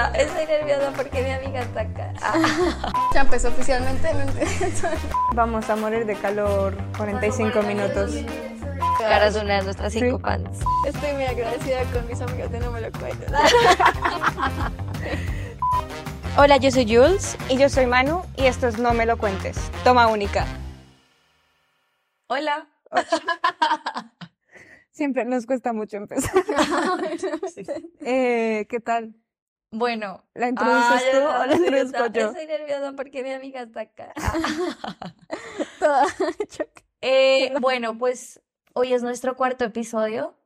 Estoy nerviosa porque mi amiga está acá. Ya empezó oficialmente, no entiendo. Vamos a morir de calor 45 minutos. Ahora son una de nuestras cinco Sí. fans. Estoy muy agradecida con mis amigas de No Me Lo Cuentes. Hola, yo soy Jules. Y yo soy Manu y esto es No Me Lo Cuentes. Toma única. Hola. Siempre nos cuesta mucho empezar. Eh, ¿Qué tal? Bueno. ¿La introduces tú o la introduzco yo? Estoy nerviosa porque mi amiga está acá. Toda. Eh, bueno, pues hoy es nuestro cuarto episodio.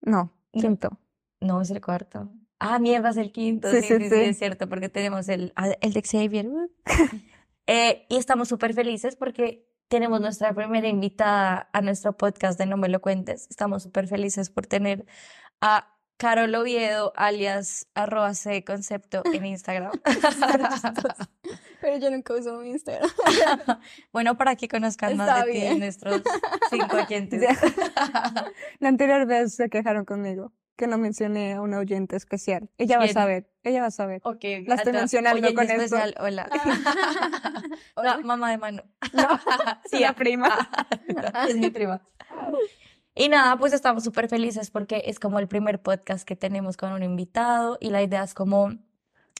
No, quinto. No, es el cuarto. Ah, mierda, es el quinto. Sí, Sí, sí, sí, sí, sí. es cierto, porque tenemos el, el de Xavier. uh. Eh, y estamos súper felices porque tenemos nuestra primera invitada a nuestro podcast de No Me Lo Cuentes. Estamos súper felices por tener a Carol Oviedo, alias arroba C concepto en Instagram. Pero yo nunca uso mi Instagram. Bueno, para que conozcan más de ti nuestros cinco oyentes. La anterior vez se quejaron conmigo que no mencioné a una oyente especial. Ella va a saber, ella va a saber. Ok, La estoy mencionando con esto. especial, hola. No, mamá de Manu. Sí, la prima. es mi prima. Y nada, pues estamos súper felices porque es como el primer podcast que tenemos con un invitado y la idea es como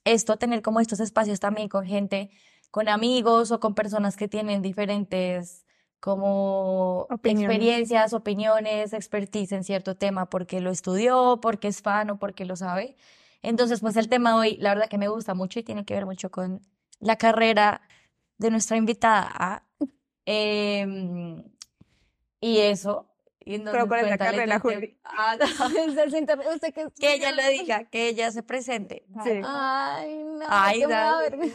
esto, tener como estos espacios también con gente, con amigos o con personas que tienen diferentes como Opiniones. experiencias, opiniones, expertise en cierto tema porque lo estudió, porque es fan o porque lo sabe. Entonces, pues el tema hoy, la verdad que me gusta mucho y tiene que ver mucho con la carrera de nuestra invitada. Em, y eso. Y entonces, ¿cuál es la cuéntale carrera, Juli? Ah, que Que ella lo diga, que ella se presente. Sí. Ay, no. Ay, qué.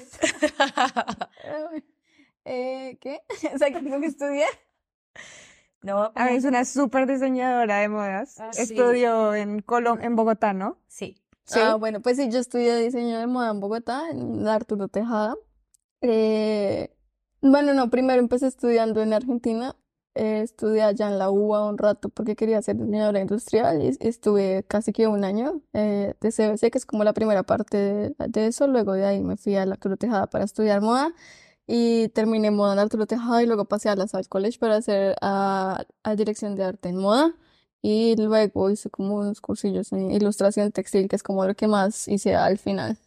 Eh, ¿Qué? O sea, que tengo que estudiar. No, A ver, es una súper diseñadora de modas. Ah, sí. Estudió en Colo en Bogotá, ¿no? sí. Sí. Ah, bueno, pues sí, yo estudié diseño de moda en Bogotá, en Arturo Tejada. Eh, bueno, no, primero empecé estudiando en Argentina. Eh, estudié allá en la UBA un rato porque quería ser diseñadora industrial y estuve casi que un año eh, de CBC, que es como la primera parte de, de eso. Luego de ahí me fui a la Arturo Tejada para estudiar moda y terminé moda en Arturo Tejada y luego pasé a la Salle College para hacer a, a dirección de arte en moda. Y luego hice como unos cursillos en ilustración textil, que es como lo que más hice al final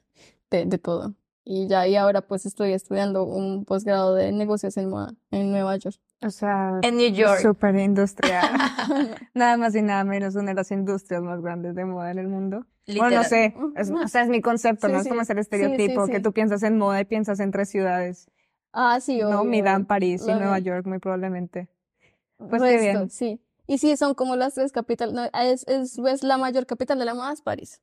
de, de todo. Y ya, y ahora pues estoy estudiando un posgrado de negocios en moda en Nueva York. O sea, En New York. súper industrial. Nada más y nada menos una de las industrias más grandes de moda en el mundo. Bueno, no Literal. sé, es, o sea, es mi concepto, Sí, no es como sí, estereotipo que tú piensas en moda y piensas en tres ciudades. Ah, sí, No, obvio. Milán, París y Nueva York, muy probablemente. Pues qué Resto, bien. sí. Y sí, son como las tres capitales. No, es, es, es la mayor capital de la moda, es París.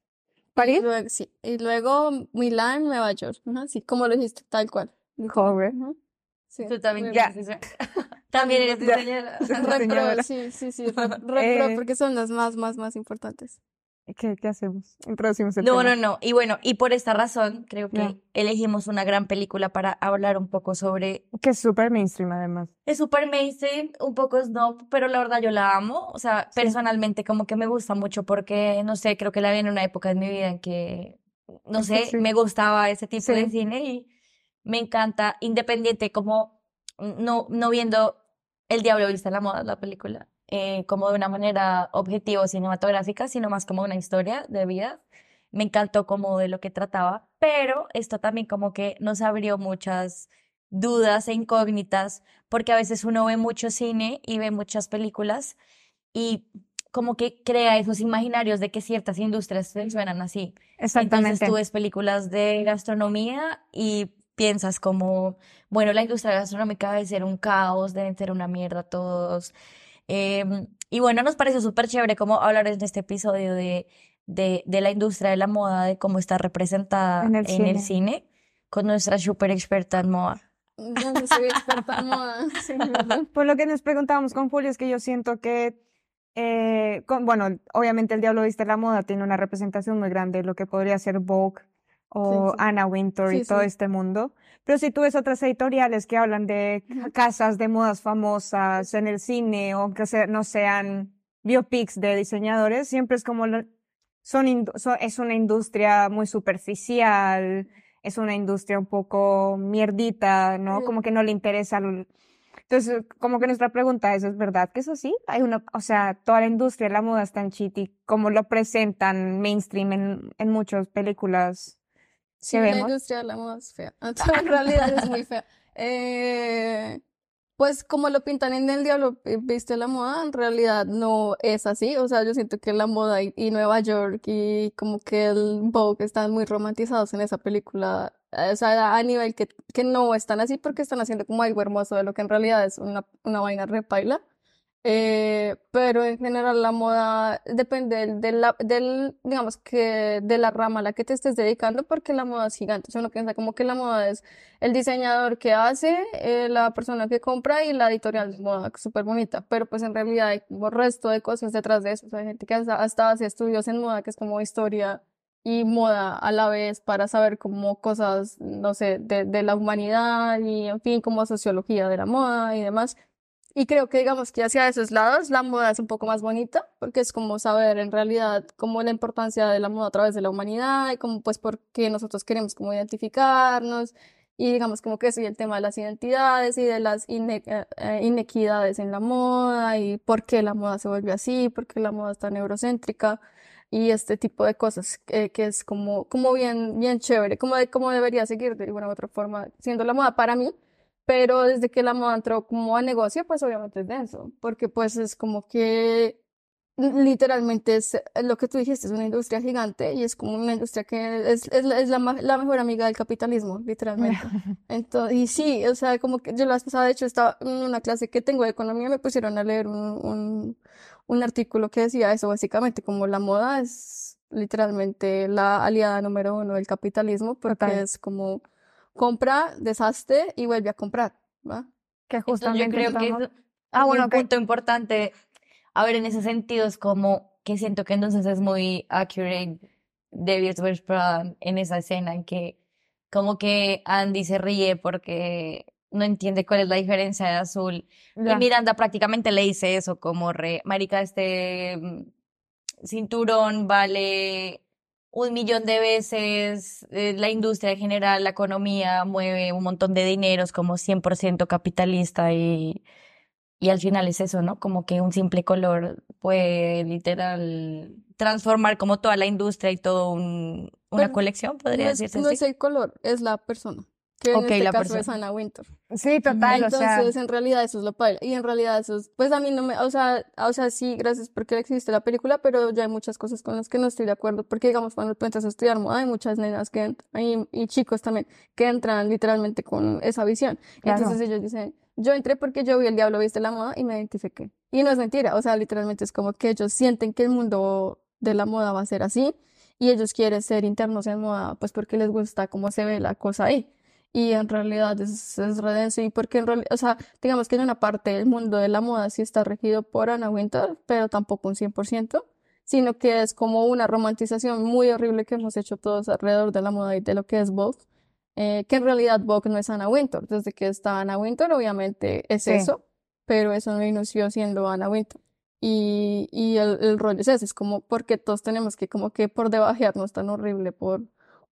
¿París? Y luego, sí. Y luego Milán, Nueva York. Ajá, sí, como lo dijiste, tal cual. Joven. Ujú. Sí. Tú también Ya. También eres diseñadora. Re pro, Señora. sí, sí, sí, re, re pro, Eh. porque son las más, más, más importantes. ¿Qué, qué hacemos? Introducimos el No, tema. no, no. Y bueno, y por esta razón creo que Ya. elegimos una gran película para hablar un poco sobre... Que es súper mainstream además. Es súper mainstream, un poco snob, pero la verdad yo la amo. O sea, Sí. personalmente como que me gusta mucho porque, no sé, creo que la vi en una época de mi vida en que, no sé, sí. me gustaba ese tipo de Sí. cine y me encanta, independiente como no, no viendo El Diablo Viste la Moda, la película, eh, como de una manera objetiva o cinematográfica, sino más como una historia de vida. Me encantó como de lo que trataba, pero esto también como que nos abrió muchas dudas e incógnitas, porque a veces uno ve mucho cine y ve muchas películas y como que crea esos imaginarios de que ciertas industrias funcionan así. Entonces Exactamente. tú ves películas de gastronomía y piensas como, bueno, la industria gastronómica debe ser un caos, deben ser una mierda todos. Em, y bueno, nos pareció súper chévere como hablar en este episodio de, de, de la industria de la moda, de cómo está representada En el en el cine. con nuestra súper experta en moda. Yo no soy experta en moda, sí, ¿verdad? Pues lo que nos preguntábamos con Julio es que yo siento que, eh, con, bueno, obviamente el Diablo Viste la Moda tiene una representación muy grande de lo que podría ser Vogue o sí. Anna Wintour y Sí, todo sí. este mundo. Pero si tú ves otras editoriales que hablan de ca- casas de modas famosas en el cine o que se- no sean biopics de diseñadores, siempre es como lo- son, es una industria muy superficial, es una industria un poco mierdita, ¿no? Como que no le interesa. lo- Entonces, como que nuestra pregunta es, ¿es verdad que eso sí? Hay una, o sea, toda la industria de la moda es tan chiti como lo presentan mainstream en, en muchas películas Sí, la vemos. industria de la moda es fea. En realidad es muy fea. Eh, pues como lo pintan en El Diablo eh, Viste la Moda, en realidad no es así. O sea, yo siento que la moda y, y Nueva York y como que el Vogue están muy romantizados en esa película. Eh, O sea, a nivel que, que no están así porque están haciendo como algo hermoso de lo que en realidad es una, una vaina repaila. Eh, pero en general la moda depende de la, del, digamos que de la rama a la que te estés dedicando, porque la moda es gigante. Uno piensa como que la moda es el diseñador que hace, eh, la persona que compra y la editorial de moda, súper bonita. Pero pues en realidad hay como resto de cosas detrás de eso. O sea, hay gente que hasta, hasta hace estudios en moda, que es como historia y moda a la vez para saber como cosas, no sé, de, de la humanidad y en fin, como sociología de la moda y demás. Y creo que digamos que hacia esos lados la moda es un poco más bonita, porque es como saber en realidad como la importancia de la moda a través de la humanidad y como pues por qué nosotros queremos como identificarnos y digamos como que y el tema de las identidades y de las ine- eh, eh, inequidades en la moda y por qué la moda se volvió así, por qué la moda es tan eurocéntrica y este tipo de cosas que es como, como bien, bien chévere, como, de, como debería seguir de alguna u otra forma siendo la moda para mí. Pero desde que la moda entró como a negocio, pues obviamente es denso, porque pues es como que literalmente es eh, lo que tú dijiste, es una industria gigante y es como una industria que es, es, la, es la, la mejor amiga del capitalismo, literalmente. Entonces, y sí, o sea, como que yo la vez pasada, de hecho, estaba en una clase que tengo de economía, me pusieron a leer un, un, un artículo que decía eso, básicamente, como la moda es literalmente la aliada número uno del capitalismo, porque Total. es como compra, deshazte y vuelve a comprar, ¿va? Que Entonces, yo justamente creo que eso- Ah, bueno, un punto importante, a ver, en ese sentido es como que siento que entonces es muy accurate David Prada en esa escena en que como que Andy se ríe porque no entiende cuál es la diferencia de azul. Y. Miranda prácticamente le dice eso, como re, marica, este mm, cinturón vale un millón de veces, eh, la industria en general, la economía mueve un montón de dinero, es como 100% capitalista y, y al final es eso, ¿no? Como que un simple color puede literal transformar como toda la industria y toda un, una Pero colección, podría No es, decirse no así. es el color, es la persona, que en Ok, este la caso es persona. Anna Wintour. Sí, total, o sea, Entonces, en realidad eso es lo padre. Y en realidad eso es, pues a mí no me, o sea, o sea, sí, gracias porque existe la película, pero ya hay muchas cosas con las que no estoy de acuerdo. Porque, digamos, cuando tú entras a estudiar moda, hay muchas nenas que entran, y, y chicos también, que entran literalmente con esa visión. Claro. Entonces ellos dicen, yo entré porque yo vi el diablo viste la moda y me identifiqué. Y no es mentira, o sea, literalmente es como que ellos sienten que el mundo de la moda va a ser así y ellos quieren ser internos en moda, pues porque les gusta cómo se ve la cosa ahí. Y en realidad es, es re denso y porque en realidad, o sea, digamos que en una parte del mundo de la moda sí está regido por Anna Wintour, pero tampoco un 100%, sino que es como una romantización muy horrible que hemos hecho todos alrededor de la moda y de lo que es Vogue, eh, que en realidad Vogue no es Anna Wintour, desde que está Anna Wintour obviamente es Sí. eso, pero eso no inició siendo Anna Wintour. Y, y el, el rollo es ese, es como porque todos tenemos que como que por debajearnos tan horrible por,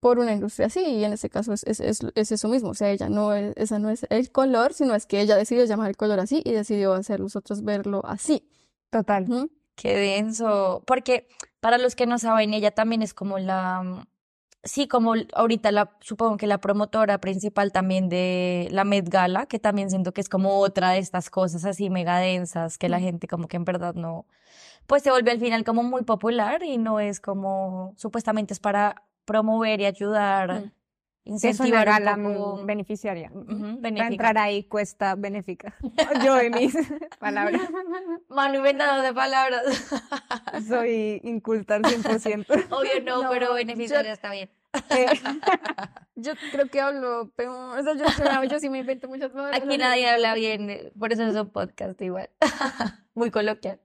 por una industria así, y en este caso es, es, es, es eso mismo, o sea, ella no es, esa no es el color, sino es que ella decidió llamar el color así y decidió hacer los otros verlo así. total. Qué denso. Porque para los que no saben, ella también es como la, sí, como ahorita la, supongo que la promotora principal también de la Met Gala, que también siento que es como otra de estas cosas así mega densas, que la gente como que en verdad no, pues se vuelve al final como muy popular y no es como, supuestamente es para promover y ayudar, Mm. Incentivar un gala poco, mm, beneficiaria. ujú, Para benéfica. entrar ahí cuesta benéfica. Yo en mis palabras Manu inventando de palabras. soy inculta al 100%. Obvio no, No, pero yo- beneficiaria está bien. Eh, Yo creo que hablo peor, o sea, yo, yo, yo sí me invento muchas palabras. Aquí nadie habla bien, por eso es un podcast igual. Muy coloquial.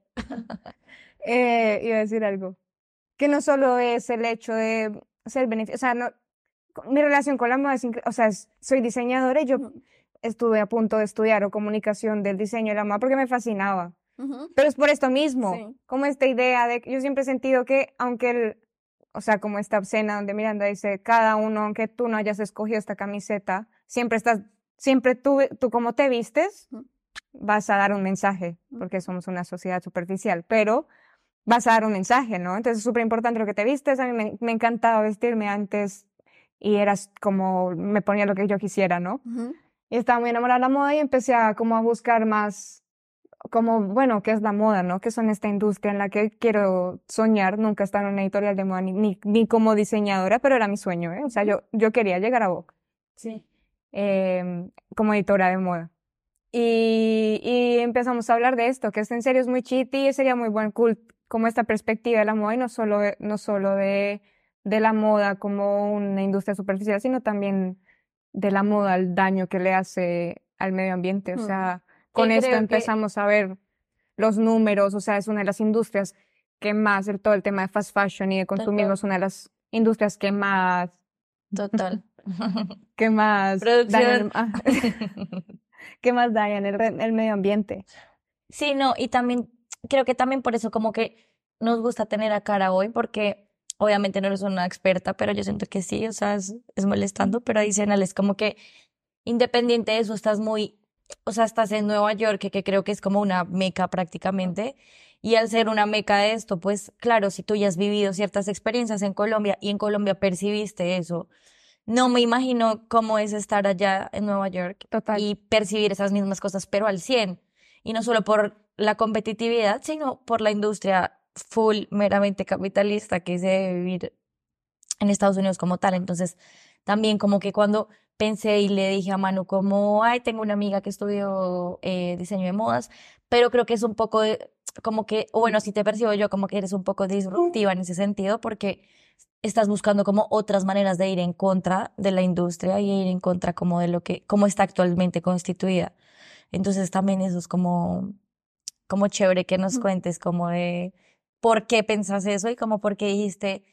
eh, iba a decir algo. Que no solo es el hecho de ser beneficio, o sea, no, mi relación con la moda es, o sea, es- soy diseñadora y yo estuve a punto de estudiar o comunicación del diseño de la moda porque me fascinaba. Ujú. Pero es por esto mismo, Sí. como esta idea de que yo siempre he sentido que aunque el, o sea, como esta escena donde Miranda dice, cada uno, aunque tú no hayas escogido esta camiseta, siempre estás, siempre tú, tú como te vistes, Ujú. vas a dar un mensaje, porque somos una sociedad superficial, pero vas a dar un mensaje, ¿no? Entonces es súper importante lo que te vistes. A mí me, me encantaba vestirme antes y eras como, me ponía lo que yo quisiera, ¿no? Ujú. Y estaba muy enamorada de la moda y empecé a como a buscar más, como, bueno, ¿qué es la moda, no? ¿Qué son esta industria en la que quiero soñar? Nunca estar en una editorial de moda ni, ni, ni como diseñadora, pero era mi sueño, ¿eh? O sea, yo, yo quería llegar a Vogue Sí. em, como editora de moda. Y, y empezamos a hablar de esto, que esto en serio es muy chiti y sería muy buen cool como esta perspectiva de la moda y no solo, de- no solo de, de la moda como una industria superficial, sino también de la moda, el daño que le hace al medio ambiente. O Mm. sea, con esto que- empezamos a ver los números, o sea, es una de las industrias que más, el, todo el tema de fast fashion y de consumismo Total. es una de las industrias que más, Total. que más Producción. dañan, ah, que más dañan el, el medio ambiente. Sí, no, y también creo que también por eso como que nos gusta tener a cara hoy, porque obviamente no eres una experta, pero yo siento que sí, o sea, es, es molestando, pero adicional es como que independiente de eso, estás muy, o sea, estás en Nueva York, que, que creo que es como una meca prácticamente, y al ser una meca de esto, pues claro, si tú ya has vivido ciertas experiencias en Colombia y en Colombia percibiste eso, no me imagino cómo es estar allá en Nueva York Total. y percibir esas mismas cosas, pero al 100. Y no solo por la competitividad, sino por la industria full, meramente capitalista que se debe vivir en Estados Unidos como tal. Entonces, también como que cuando pensé y le dije a Manu como, ay, tengo una amiga que estudió eh, diseño de modas, pero creo que es un poco como que, o bueno, si te percibo yo como que eres un poco disruptiva en ese sentido, porque estás buscando como otras maneras de ir en contra de la industria y ir en contra como de lo que, cómo está actualmente constituida. Entonces también eso es como, como chévere que nos cuentes como de por qué pensas eso y como por qué dijiste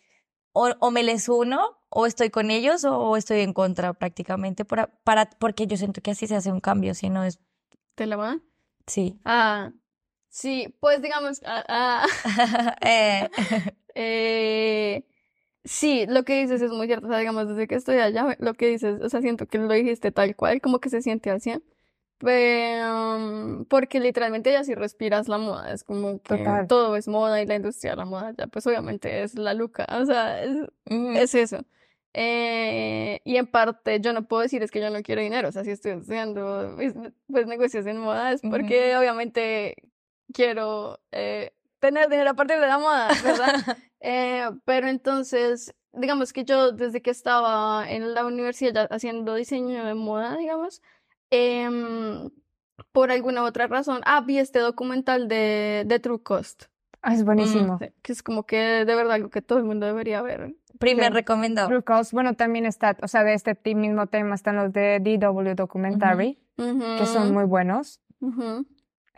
o, o me les uno o estoy con ellos o, o estoy en contra prácticamente para, para, porque yo siento que así se hace un cambio, si no es, ¿Te la van? sí. Ah, sí, pues digamos, ah, ah, Eh, eh, sí, lo que dices es muy cierto, o sea, digamos, desde que estoy allá, lo que dices, o sea, siento que lo dijiste tal cual, como que se siente así, pero, um, porque literalmente ya si respiras la moda, es como que Total. todo es moda y la industria de la moda ya, pues obviamente es la luca, o sea, es, ujú, es eso. Eh, y en parte yo no puedo decir es que yo no quiero dinero, o sea, si estoy estudiando pues, pues, negocios en moda es porque obviamente quiero eh, tener dinero a partir de la moda, ¿verdad? Eh, pero entonces, digamos que yo desde que estaba en la universidad ya haciendo diseño de moda, digamos, em, por alguna otra razón, ah, vi este documental de, de True Cost, Ah, es buenísimo. sí, que es como que de verdad algo que todo el mundo debería ver. Primer Sí. recomendado. True Cost, bueno, también está, o sea, de este mismo tema están los de DW Documentary, que son muy buenos.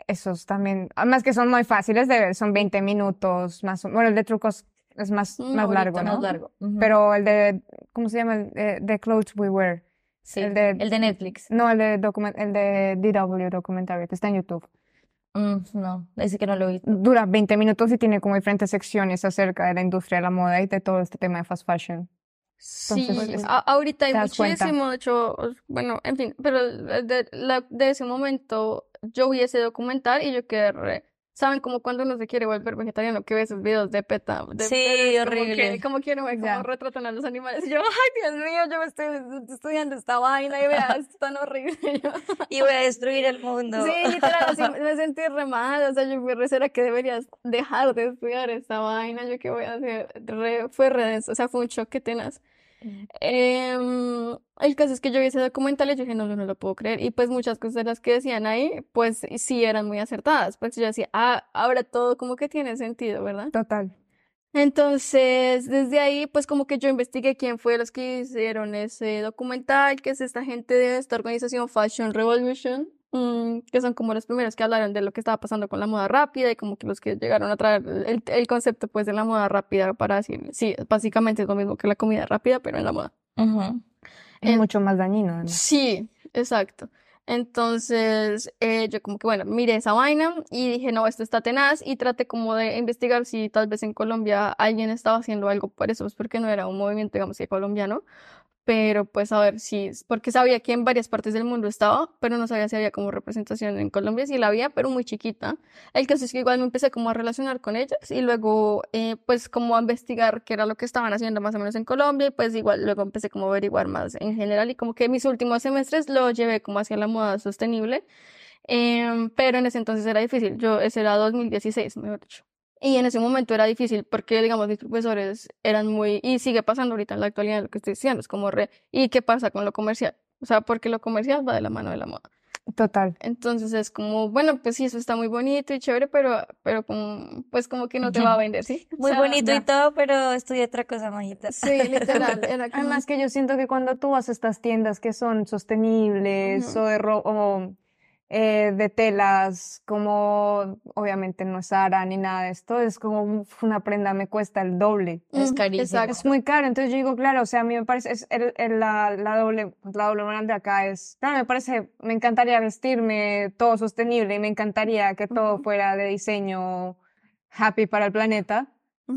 Esos también, además que son muy fáciles de ver, son 20 minutos más, o- bueno, el de True Cost es más, Un más largo, Más ¿no? largo. ujú. Pero el de, ¿cómo se llama? El de, The Clothes We Wear. Sí, el de- el de Netflix. No, el de, document, el de DW Documentary, que está en YouTube. Mm, no, ese que no lo vi. Dura 20 minutos y tiene como diferentes secciones acerca de la industria de la moda y de todo este tema de fast fashion. Sí, Entonces, a- ahorita hay muchísimo, de hecho, bueno, en fin, pero de, la- de ese momento yo vi ese documental y yo quedé re- ¿Saben como cuando uno se quiere volver vegetariano que ve esos videos de PETA? de Sí, como horrible. como Ya. cómo retratan a los animales. Y yo, ay, Dios mío, yo me estoy estudiando esta vaina y vea, es tan horrible. Y voy a destruir el mundo. Sí, literal, así me sentí re mal, o sea, yo fui re ¿será que deberías dejar de estudiar esta vaina? ¿Yo qué voy a hacer? Re- fue re denso, o sea, fue un choque tenaz. Em, el caso es que yo vi ese documental y yo dije, no, yo no lo puedo creer. Y pues muchas cosas de las que decían ahí, pues sí eran muy acertadas. Pues yo decía, ah, ahora todo como que tiene sentido, ¿verdad? Total. Entonces, desde ahí, pues como que yo investigué quién fue los que hicieron ese documental, que es esta gente de esta organización Fashion Revolution, mm, que son como los primeros que hablaron de lo que estaba pasando con la moda rápida y como que los que llegaron a traer el, el concepto pues de la moda rápida para decir, sí, básicamente es lo mismo que la comida rápida, pero en la moda. Es mucho más dañino, además. Sí, exacto. Entonces, eh, yo como que, bueno, miré esa vaina y dije, no, esto está tenaz y traté como de investigar si tal vez en Colombia alguien estaba haciendo algo por eso, pues porque no era un movimiento, digamos, que colombiano, pero pues a ver si, porque sabía que en varias partes del mundo estaba, pero no sabía si había como representación en Colombia, sí la había, pero muy chiquita. El caso es que igual me empecé como a relacionar con ellas y luego eh, pues como a investigar qué era lo que estaban haciendo más o menos en Colombia y pues igual luego empecé como a averiguar más en general y como que mis últimos semestres lo llevé como hacia la moda sostenible, em, pero en ese entonces era difícil, yo, ese era 2016, mejor dicho. Y en ese momento era difícil porque, digamos, mis profesores eran muy, y sigue pasando ahorita en la actualidad lo que estoy diciendo, es como re, ¿y qué pasa con lo comercial? O sea, porque lo comercial va de la mano de la moda. Total. Entonces es como, bueno, pues sí, eso está muy bonito y chévere, pero, pero como, pues como que no te va a vender, ¿sí? O Muy sea, bonito y todo, pero estudia otra cosa, majita. Sí, literal, era como, Además que yo siento que cuando tú vas a estas tiendas que son sostenibles o de ro- o, eh, de telas, como obviamente no es Zara ni nada de esto, es como una prenda me cuesta el doble. Es carísimo. exacto. Es muy caro, entonces yo digo, claro, o sea, a mí me parece, es el, el- la, la doble, la doble moral de acá es, claro, me parece, me encantaría vestirme todo sostenible y me encantaría que todo fuera de diseño happy para el planeta,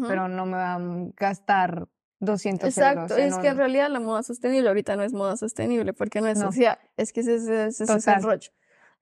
pero no me va a gastar 200 Exacto, euros es que en realidad la moda sostenible ahorita no es moda sostenible porque no es No. social, es que ese, ese- ese es el rollo.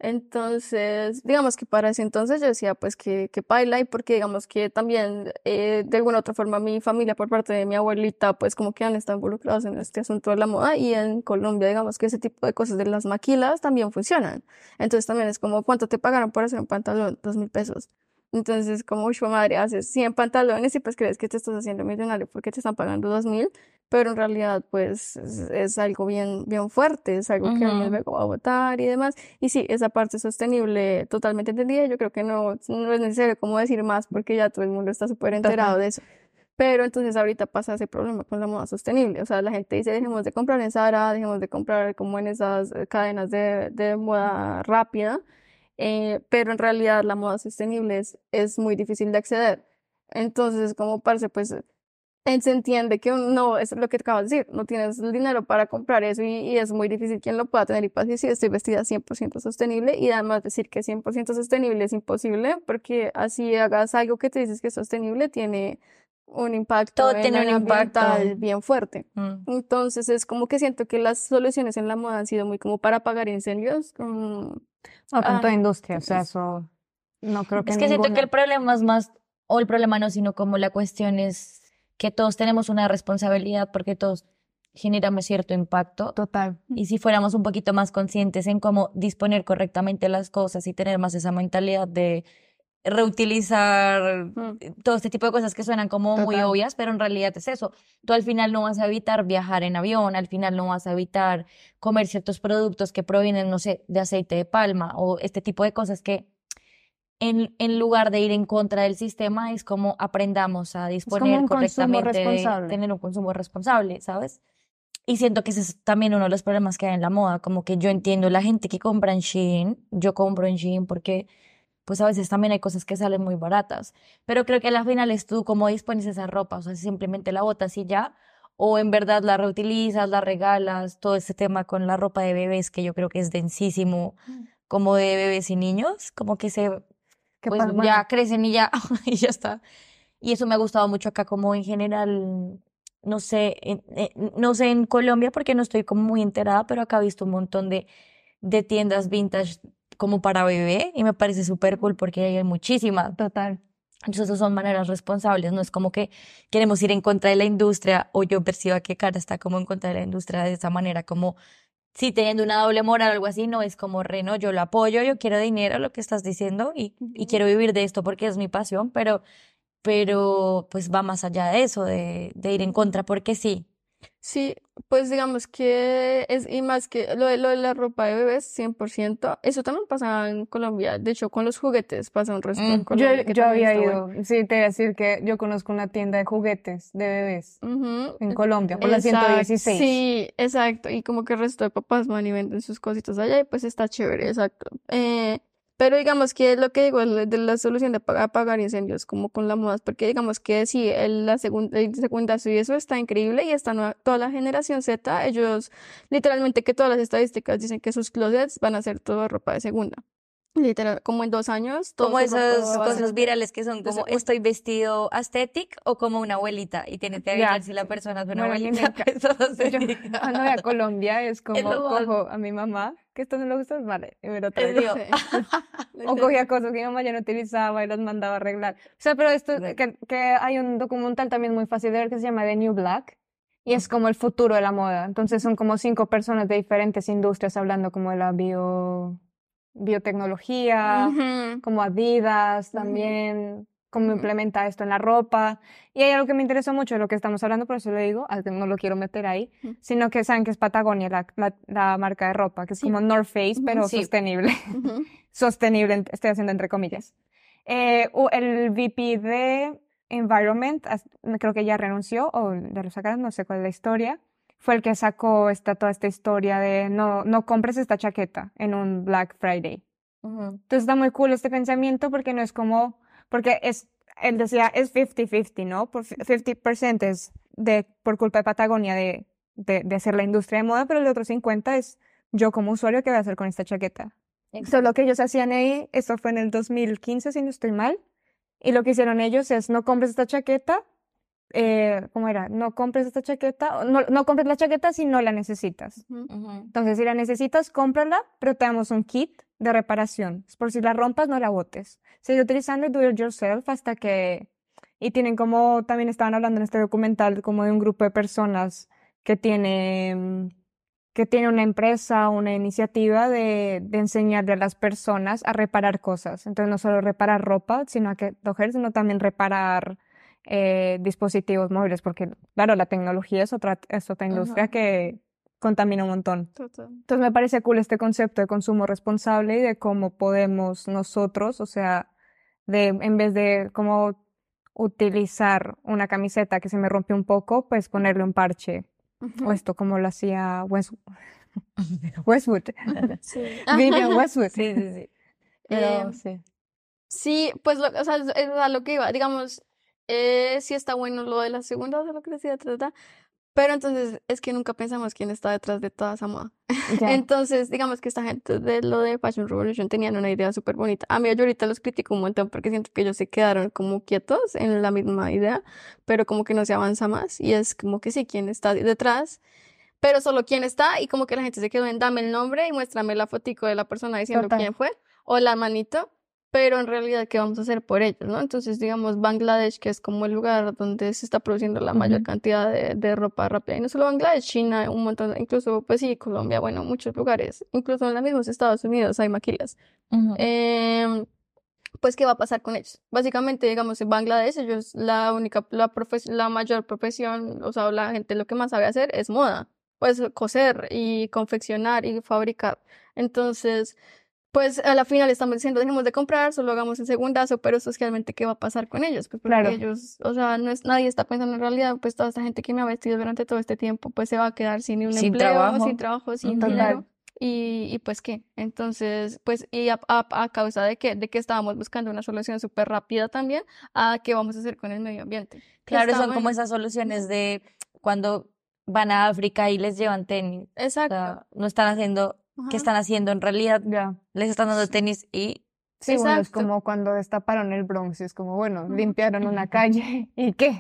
Entonces, digamos que para ese entonces yo decía pues que, que paila y porque digamos que también eh, de alguna otra forma mi familia por parte de mi abuelita pues como que han estado involucrados en este asunto de la moda y en Colombia digamos que ese tipo de cosas de las maquilas también funcionan. Entonces también es como ¿cuánto te pagaron por hacer un pantalón? Dos mil pesos. Entonces, como, uy, madre, haces 100 pantalones y pues crees que te estás haciendo millonario porque te están pagando dos mil, pero en realidad, pues, es, es algo bien, bien fuerte, es algo que alguien luego va a votar y demás. Y sí, esa parte sostenible totalmente entendida, yo creo que no, no es necesario como decir más porque ya todo el mundo está súper enterado Total. de eso. Pero entonces ahorita pasa ese problema con la moda sostenible. O sea, la gente dice, dejemos de comprar en Zara, dejemos de comprar como en esas eh, cadenas de, de moda rápida. eh, pero en realidad la moda sostenible es, es muy difícil de acceder. Entonces, como parce, pues eh, se entiende que no, es lo que te acabas de decir, no tienes el dinero para comprar eso y, y es muy difícil quien lo pueda tener y para decir, estoy vestida 100% sostenible y además decir que 100% sostenible es imposible porque así hagas algo que te dices que es sostenible tiene un impacto Todo en tiene un impacto. bien fuerte. Mm. Entonces es como que siento que las soluciones en la moda han sido muy como para apagar incendios, como con Ah, toda industria, o sea, es- eso no creo que Es que siento que ninguna. el problema es más, o el problema no, sino como la cuestión es que todos tenemos una responsabilidad porque todos generamos cierto impacto. Total. Y si fuéramos un poquito más conscientes en cómo disponer correctamente las cosas y tener más esa mentalidad de reutilizar Mm. todo este tipo de cosas que suenan como muy obvias, pero en realidad es eso. Tú al final no vas a evitar viajar en avión, al final no vas a evitar comer ciertos productos que provienen, no sé, de aceite de palma o este tipo de cosas que en, en lugar de ir en contra del sistema es como aprendamos a disponer correctamente de tener un consumo responsable, ¿sabes? Y siento que ese es también uno de los problemas que hay en la moda, como que yo entiendo la gente que compra en Shein, yo compro en Shein porque pues a veces también hay cosas que salen muy baratas, pero creo que al final es tú cómo dispones esa ropa, o sea, si simplemente la botas y ya, o en verdad la reutilizas, la regalas, todo ese tema con la ropa de bebés que yo creo que es densísimo, como de bebés y niños, como que se ¿Qué pues ya crecen y ya, y ya está. Y eso me ha gustado mucho acá, como en general, no sé, en- no sé en Colombia porque no estoy como muy enterada, pero acá he visto un montón de, de tiendas vintage como para bebé y me parece súper cool porque hay muchísimas. Total. Entonces son maneras responsables, no es como que queremos ir en contra de la industria o yo perciba que Cara está como en contra de la industria de esa manera, como si teniendo una doble moral o algo así, no es como re, no, yo lo apoyo, yo quiero dinero, lo que estás diciendo y, y quiero vivir de esto porque es mi pasión, pero, pero pues va más allá de eso, de, de ir en contra porque sí. Sí, pues digamos que es, y más que lo de, lo de la ropa de bebés, 100%, eso también pasa en Colombia, de hecho con los juguetes pasa un resto en Mm, Colombia Yo, yo había bueno. ido, sí, te voy a decir que yo conozco una tienda de juguetes de bebés en Colombia, por la Exacto, 116. Sí, exacto. Y como que el resto de papás van y venden sus cositas allá y pues está chévere, exacto. Eh, Pero digamos que lo que digo es de la solución de apagar, incendios, como con la moda, porque digamos que sí, el, la segunda, el eso está increíble y nueva, toda la generación Z, ellos literalmente que todas las estadísticas dicen que sus closets van a ser toda ropa de segunda. Literal, como en dos años. todo Como esas cosas virales que son como segunda. estoy vestido aesthetic o como una abuelita y tienes que adivinar si la persona es una Bueno, abuelita. cuando voy a Colombia es como cojo a mi mamá, que esto no le gusta, vale, y me lo traigo. O cogía cosas que mi mamá ya no utilizaba y las mandaba a arreglar. O sea, pero esto, que, que hay un documental también muy fácil de ver que se llama The New Black y es como el futuro de la moda. Entonces son como cinco personas de diferentes industrias hablando como de la bio, biotecnología, como Adidas también, cómo Ujú. implementa esto en la ropa. Y hay algo que me interesó mucho de lo que estamos hablando, por eso lo digo, no lo quiero meter ahí, sino que saben que es Patagonia, la, la, la marca de ropa, que es Sí. como North Face, pero Sí. sostenible. Sostenible, estoy haciendo entre comillas. Eh, el VP de Environment, creo que ya renunció o ya lo sacaron, no sé cuál es la historia, fue el que sacó esta, toda esta historia de no, no compres esta chaqueta en un Black Friday. Ujú. Entonces está muy cool este pensamiento porque no es como, porque es, él decía, es 50-50, ¿no? Por fi- 50% es de, por culpa de Patagonia de, de, de hacer la industria de moda, pero el otro 50 es yo como usuario, ¿qué voy a hacer con esta chaqueta? Entonces lo que ellos hacían ahí, esto fue en el 2015, si no estoy mal, y lo que hicieron ellos es no compres esta chaqueta, eh, ¿cómo era? No compres esta chaqueta, no, no compres la chaqueta si no la necesitas. Ujú. Ujú. Entonces, si la necesitas, cómprala, pero te damos un kit de reparación. Es por si la rompas, no la botes. Sigue utilizando do it yourself hasta que... Y tienen como, también estaban hablando en este documental, como de un grupo de personas que tiene, que tiene una empresa, una iniciativa de, de enseñarle a las personas a reparar cosas. Entonces, no solo reparar ropa, sino a que sino también reparar eh, dispositivos móviles, porque, claro, la tecnología es otra, es otra industria Ajá. que contamina un montón. Total. Entonces me parece cool este concepto de consumo responsable y de cómo podemos nosotros, o sea, de en vez de cómo utilizar una camiseta que se me rompe un poco, pues ponerle un parche. O esto como lo hacía West- Westwood, Sí. Vivian Westwood. Sí, sí, sí. Pero Em, sí. Sí, pues, lo, o sea, es es a lo que iba. Digamos, eh, sí está bueno lo de la segunda, o sea, lo que decía, ta, ta, ta, pero entonces es que nunca pensamos quién está detrás de toda esa moda. Ya. Entonces, digamos que esta gente de lo de Fashion Revolution tenían una idea súper bonita. A mí yo ahorita los critico un montón porque siento que ellos se quedaron como quietos en la misma idea, pero como que no se avanza más. Y es como que sí, quién está detrás, pero solo quién está y como que la gente se quedó en dame el nombre y muéstrame la fotico de la persona diciendo Total. quién fue o la manito. Pero en realidad, ¿qué vamos a hacer por ellos, no? Entonces, digamos, Bangladesh, que es como el lugar donde se está produciendo la mayor Ujú. cantidad de, de ropa rápida. Y no solo Bangladesh, China, un montón, incluso, pues sí, Colombia, bueno, muchos lugares. Incluso en los mismos Estados Unidos hay maquilas. Ujú. Em, pues, ¿qué va a pasar con ellos? Básicamente, digamos, en Bangladesh, ellos, la única, la la mayor profesión, o sea, la gente lo que más sabe hacer es moda. Pues coser y confeccionar y fabricar. Entonces, pues a la final estamos diciendo, dejemos de comprar, solo hagamos el segundazo, pero socialmente, ¿qué va a pasar con ellos? Pues porque Claro. ellos, o sea, no es, nadie está pensando en realidad, pues toda esta gente que me ha vestido durante todo este tiempo, pues se va a quedar sin un Sin empleo, trabajo. sin trabajo, sin Total. dinero. Y, y pues qué, entonces, pues, y a, a- a causa de qué, de que estábamos buscando una solución súper rápida también a qué vamos a hacer con el medio ambiente. Que Claro, son como esas soluciones de cuando van a África y les llevan tenis. O Exacto. sea, no están haciendo, Ajá. ¿qué están haciendo? En realidad Ya. les están dando tenis y Sí, bueno, es Exacto. como cuando destaparon el Bronx, es como, bueno, limpiaron una calle, ¿y qué?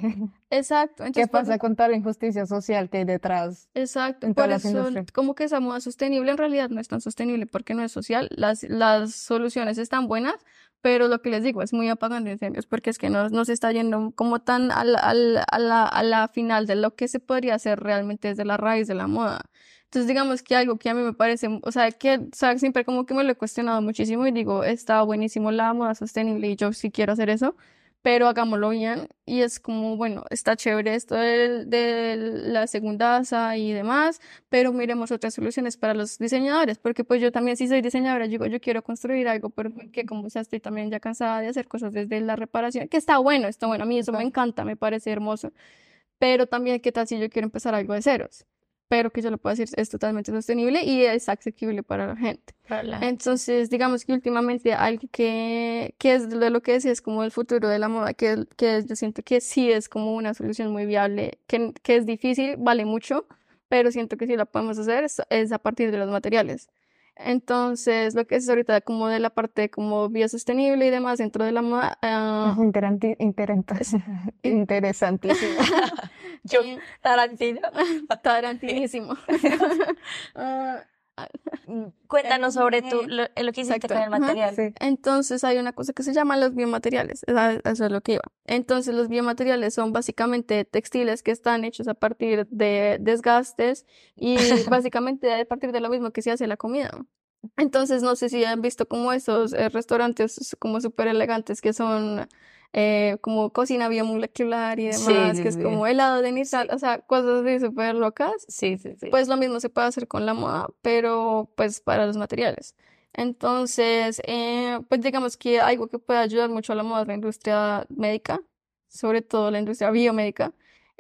Exacto. ¿Qué Entonces, por- pasa con toda la injusticia social que hay detrás? Exacto, en por eso como que esa moda sostenible en realidad no es tan sostenible porque no es social. Las, las soluciones están buenas, pero lo que les digo es muy apagando incendios porque es que no, no se está yendo como tan al, al- a la, a la final de lo que se podría hacer realmente desde la raíz de la moda. Entonces digamos que algo que a mí me parece, o sea, que o sea, siempre como que me lo he cuestionado muchísimo y digo, está buenísimo la moda sostenible y yo sí quiero hacer eso pero hagámoslo bien. Y es como, bueno, está chévere esto de, de la segundaza y demás, pero miremos otras soluciones para los diseñadores, porque pues yo también sí soy diseñadora, digo, yo quiero construir algo, pero que como ya estoy también ya cansada de hacer cosas desde la reparación, que está bueno, está bueno, a mí eso me encanta, me parece hermoso, pero también qué tal si yo quiero empezar algo de ceros. Pero que yo lo puedo decir es totalmente sostenible y es accesible para la gente. Para la- Entonces, digamos que últimamente algo que, que es de lo que decía es como el futuro de la moda, que, que yo siento que sí es como una solución muy viable, que, que es difícil, vale mucho, pero siento que sí la podemos hacer, es, es a partir de los materiales. Entonces, lo que es ahorita como de la parte como biosostenible y demás dentro de la moda, interesante- Interesantísimo. Yo, eh, Tarantino. tarantinísimo. Ah, Mm, Cuéntanos sobre tu, lo, lo que hiciste Exacto. con el material. Sí. Entonces hay una cosa que se llama los biomateriales, eso es lo que iba. Entonces los biomateriales son básicamente textiles que están hechos a partir de desgastes y básicamente a partir de lo mismo que se hace la comida. Entonces no sé si han visto como esos eh, restaurantes como súper elegantes que son eh, como cocina biomolecular y demás, sí, que es como helado de nitral, o sea, cosas así súper locas. Sí, sí, sí. Pues lo mismo se puede hacer con la moda, pero pues para los materiales. Entonces, eh, pues digamos que algo que puede ayudar mucho a la moda es la industria médica, sobre todo la industria biomédica,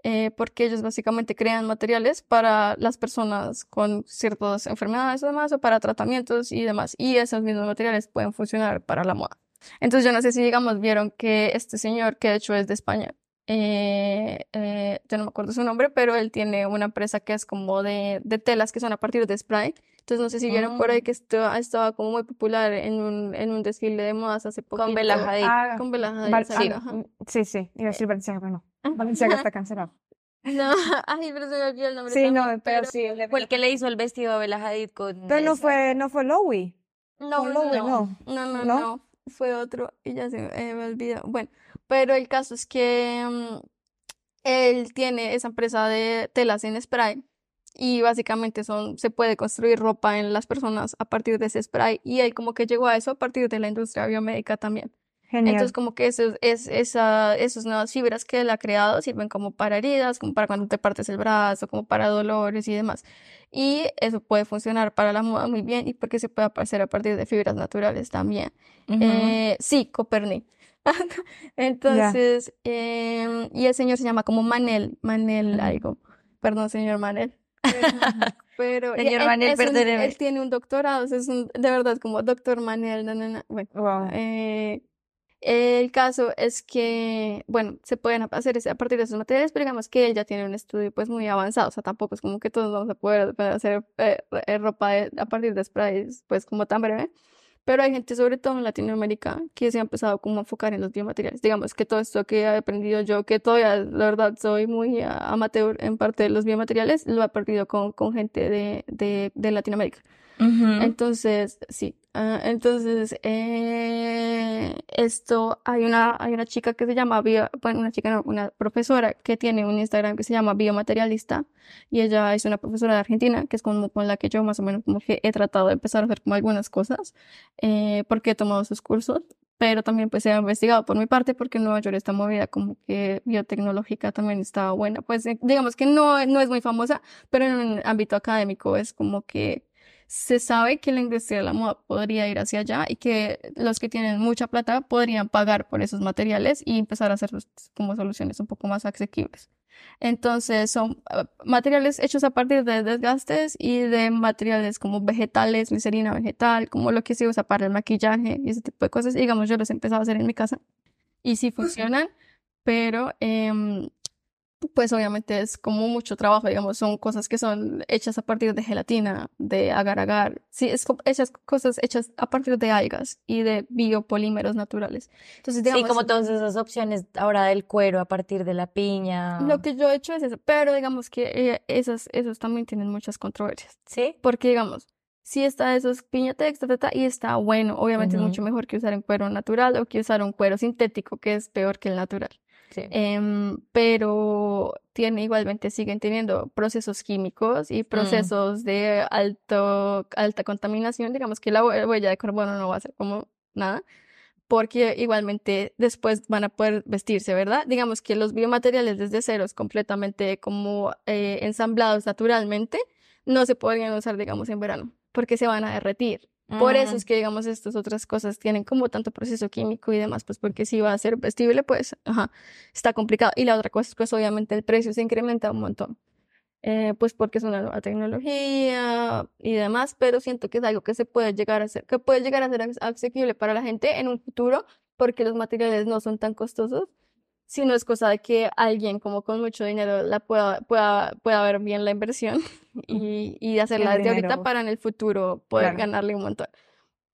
eh, porque ellos básicamente crean materiales para las personas con ciertas enfermedades o demás, o para tratamientos y demás. Y esos mismos materiales pueden funcionar para la moda. Entonces, yo no sé si, digamos, vieron que este señor, que de hecho es de España, eh, eh, yo no me acuerdo su nombre, pero él tiene una empresa que es como de, de telas que son a partir de spray. Entonces, no sé si vieron por ahí Mm. que esto estaba como muy popular en un, en un desfile de modas hace poquito. Con Bella Hadid. Ah, Con Bella Hadid, Val- sí, mm, sí, sí, iba a decir Valenciaga, pero no. Valenciaga está cancelado. No, ay, pero se me olvidó el nombre Sí, no, también, pero sí. le- Fue el que le hizo el vestido a Bella Hadid con... Pero no esa- fue, no fue Lowy. No, no, Lowy, no, no. no, no, ¿No? Fue otro y ya se eh, me olvidó. Bueno, pero el caso es que mm, él tiene esa empresa de telas en spray y básicamente son, se puede construir ropa en las personas a partir de ese spray y él como que llegó a eso a partir de la industria biomédica también. Genial. Entonces como que eso, es, esa, esas nuevas fibras que él ha creado sirven como para heridas, como para cuando te partes el brazo, como para dolores y demás. Y eso puede funcionar para la moda muy bien y porque se puede hacer a partir de fibras naturales también. Ujú. Eh, sí, Copernic. Entonces, em, y el señor se llama como Manel, Manel algo. Perdón, señor Manel. Pero, Señor él- Manel, un- él tiene un doctorado, es un- de verdad como doctor Manel. na, na, na. Bueno, Wow. eh, el caso es que, bueno, se pueden hacer a partir de esos materiales, pero digamos que él ya tiene un estudio pues muy avanzado, o sea, tampoco es como que todos vamos a poder poder hacer eh, eh, ropa de- a partir de sprays pues como tan breve, pero hay gente sobre todo en Latinoamérica que se ha empezado como a enfocar en los biomateriales, digamos que todo esto que he aprendido yo, que todavía la verdad soy muy amateur en parte de los biomateriales, lo he aprendido con, con gente de, de, de Latinoamérica. Ujú. Entonces, sí. Ah, entonces, eh, esto, hay una, hay una chica que se llama, Bio- bueno, una chica no, una profesora que tiene un Instagram que se llama Biomaterialista y ella es una profesora de Argentina, que es como con la que yo más o menos como que he tratado de empezar a hacer como algunas cosas, eh, porque he tomado sus cursos, pero también pues he investigado por mi parte porque en Nueva York esta movida como que biotecnológica también está buena, pues eh, digamos que no, no es muy famosa, pero en un ámbito académico es como que se sabe que la industria de la moda podría ir hacia allá y que los que tienen mucha plata podrían pagar por esos materiales y empezar a hacer como soluciones un poco más asequibles. Entonces son eh, materiales hechos a partir de desgastes y de materiales como vegetales, glicerina vegetal, como lo que se usa para el maquillaje y ese tipo de cosas. Y, digamos, yo los he empezado a hacer en mi casa y sí funcionan, pero em, pues obviamente es como mucho trabajo, digamos, son cosas que son hechas a partir de gelatina, de agar-agar, sí, es hechas cosas hechas a partir de algas y de biopolímeros naturales. Entonces, Sí, como todas esas opciones ahora del cuero a partir de la piña. lo que yo he hecho es eso, pero digamos que eh, esas, esos también tienen muchas controversias, ¿Sí? porque digamos, sí está esos piñatex, y está bueno, obviamente es mucho mejor que usar un cuero natural o que usar un cuero sintético, que es peor que el natural. Sí. Em, pero tiene igualmente siguen teniendo procesos químicos y procesos de alto, alta contaminación, digamos que la hue- huella de carbono no va a ser como nada, porque igualmente después van a poder vestirse, ¿verdad? Digamos que los biomateriales desde ceros completamente como eh, ensamblados naturalmente no se podrían usar, digamos, en verano, porque se van a derretir. Por eso es que, digamos, estas otras cosas tienen como tanto proceso químico y demás, pues porque si va a ser vestible, pues, ajá, está complicado. Y la otra cosa es, pues, obviamente el precio se incrementa un montón. eh, pues porque es una nueva tecnología y demás, pero siento que es algo que se puede llegar a hacer, que puede llegar a ser asequible para la gente en un futuro porque los materiales no son tan costosos, sino es cosa de que alguien como con mucho dinero la pueda, pueda, pueda ver bien la inversión y, y hacerla desde ahorita para en el futuro poder Claro. ganarle un montón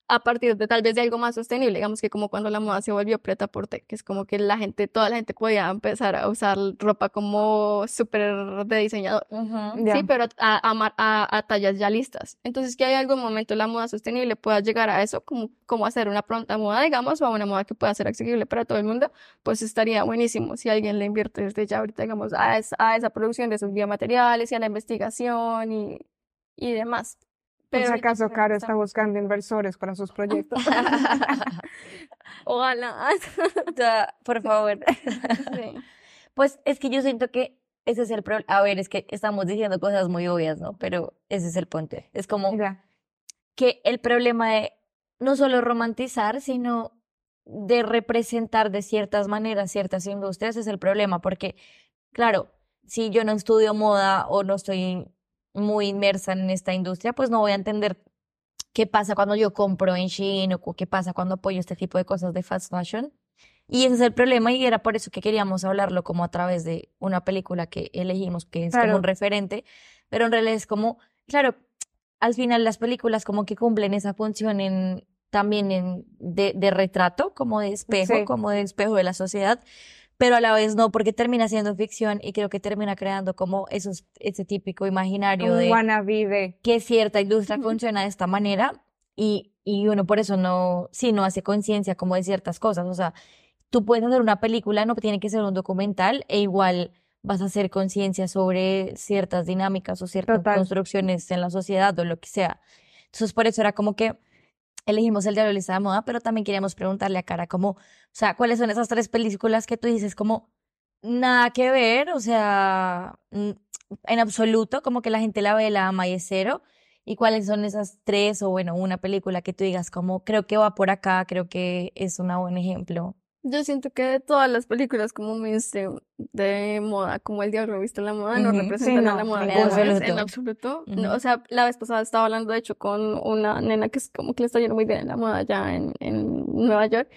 a partir de tal vez de algo más sostenible, digamos que como cuando la moda se volvió preta porte, que es como que la gente, toda la gente podía empezar a usar ropa como súper de diseñador. Ya. sí, pero a, a, a- a tallas ya listas. Entonces que hay algún momento la moda sostenible pueda llegar a eso, como, como hacer una pronta moda, digamos, o a una moda que pueda ser accesible para todo el mundo, pues estaría buenísimo si alguien le invierte desde ya ahorita, digamos, a, es- a esa producción de esos biomateriales y a la investigación y, y demás. Por si ahorita acaso, Caro está- buscando inversores para sus proyectos. Ojalá. O sea, por favor. Sí. Pues es que yo siento que ese es el problema. A ver, es que estamos diciendo cosas muy obvias, ¿no? Pero ese es el punto. Es como Ya. que el problema de no solo romantizar, sino de representar de ciertas maneras ciertas industrias es el problema, porque, claro, si yo no estudio moda o no estoy muy inmersa en esta industria, pues no voy a entender qué pasa cuando yo compro en Shein o qué pasa cuando apoyo este tipo de cosas de fast fashion. Y ese es el problema y era por eso que queríamos hablarlo como a través de una película que elegimos, que es como Claro. un referente, pero en realidad es como, claro, al final las películas como que cumplen esa función en también en de, de retrato, como de espejo, Sí. como de espejo de la sociedad, pero a la vez no, porque termina siendo ficción y creo que termina creando como esos, ese típico imaginario Un de wannabe que cierta industria funciona de esta manera y, y uno por eso no, sí, no hace conciencia como de ciertas cosas. O sea, tú puedes hacer una película, no tiene que ser un documental, e igual vas a hacer conciencia sobre ciertas dinámicas o ciertas Total. construcciones en la sociedad o lo que sea. Entonces, por eso era como que elegimos el lista de moda, pero también queríamos preguntarle a Cara como, o sea, ¿cuáles son esas tres películas que tú dices como nada que ver? O sea, en absoluto, como que la gente la ve, la ama y. ¿Y cuáles son esas tres o bueno, una película que tú digas como creo que va por acá, creo que es un buen ejemplo? Yo siento que de todas las películas como mainstream de moda, como El Diablo Viste la Moda, no representan Sí, a la moda en absoluto. en absoluto. No, o sea, la vez pasada estaba hablando, de hecho, con una nena que es como que le está yendo muy bien en la moda allá en, en Nueva York.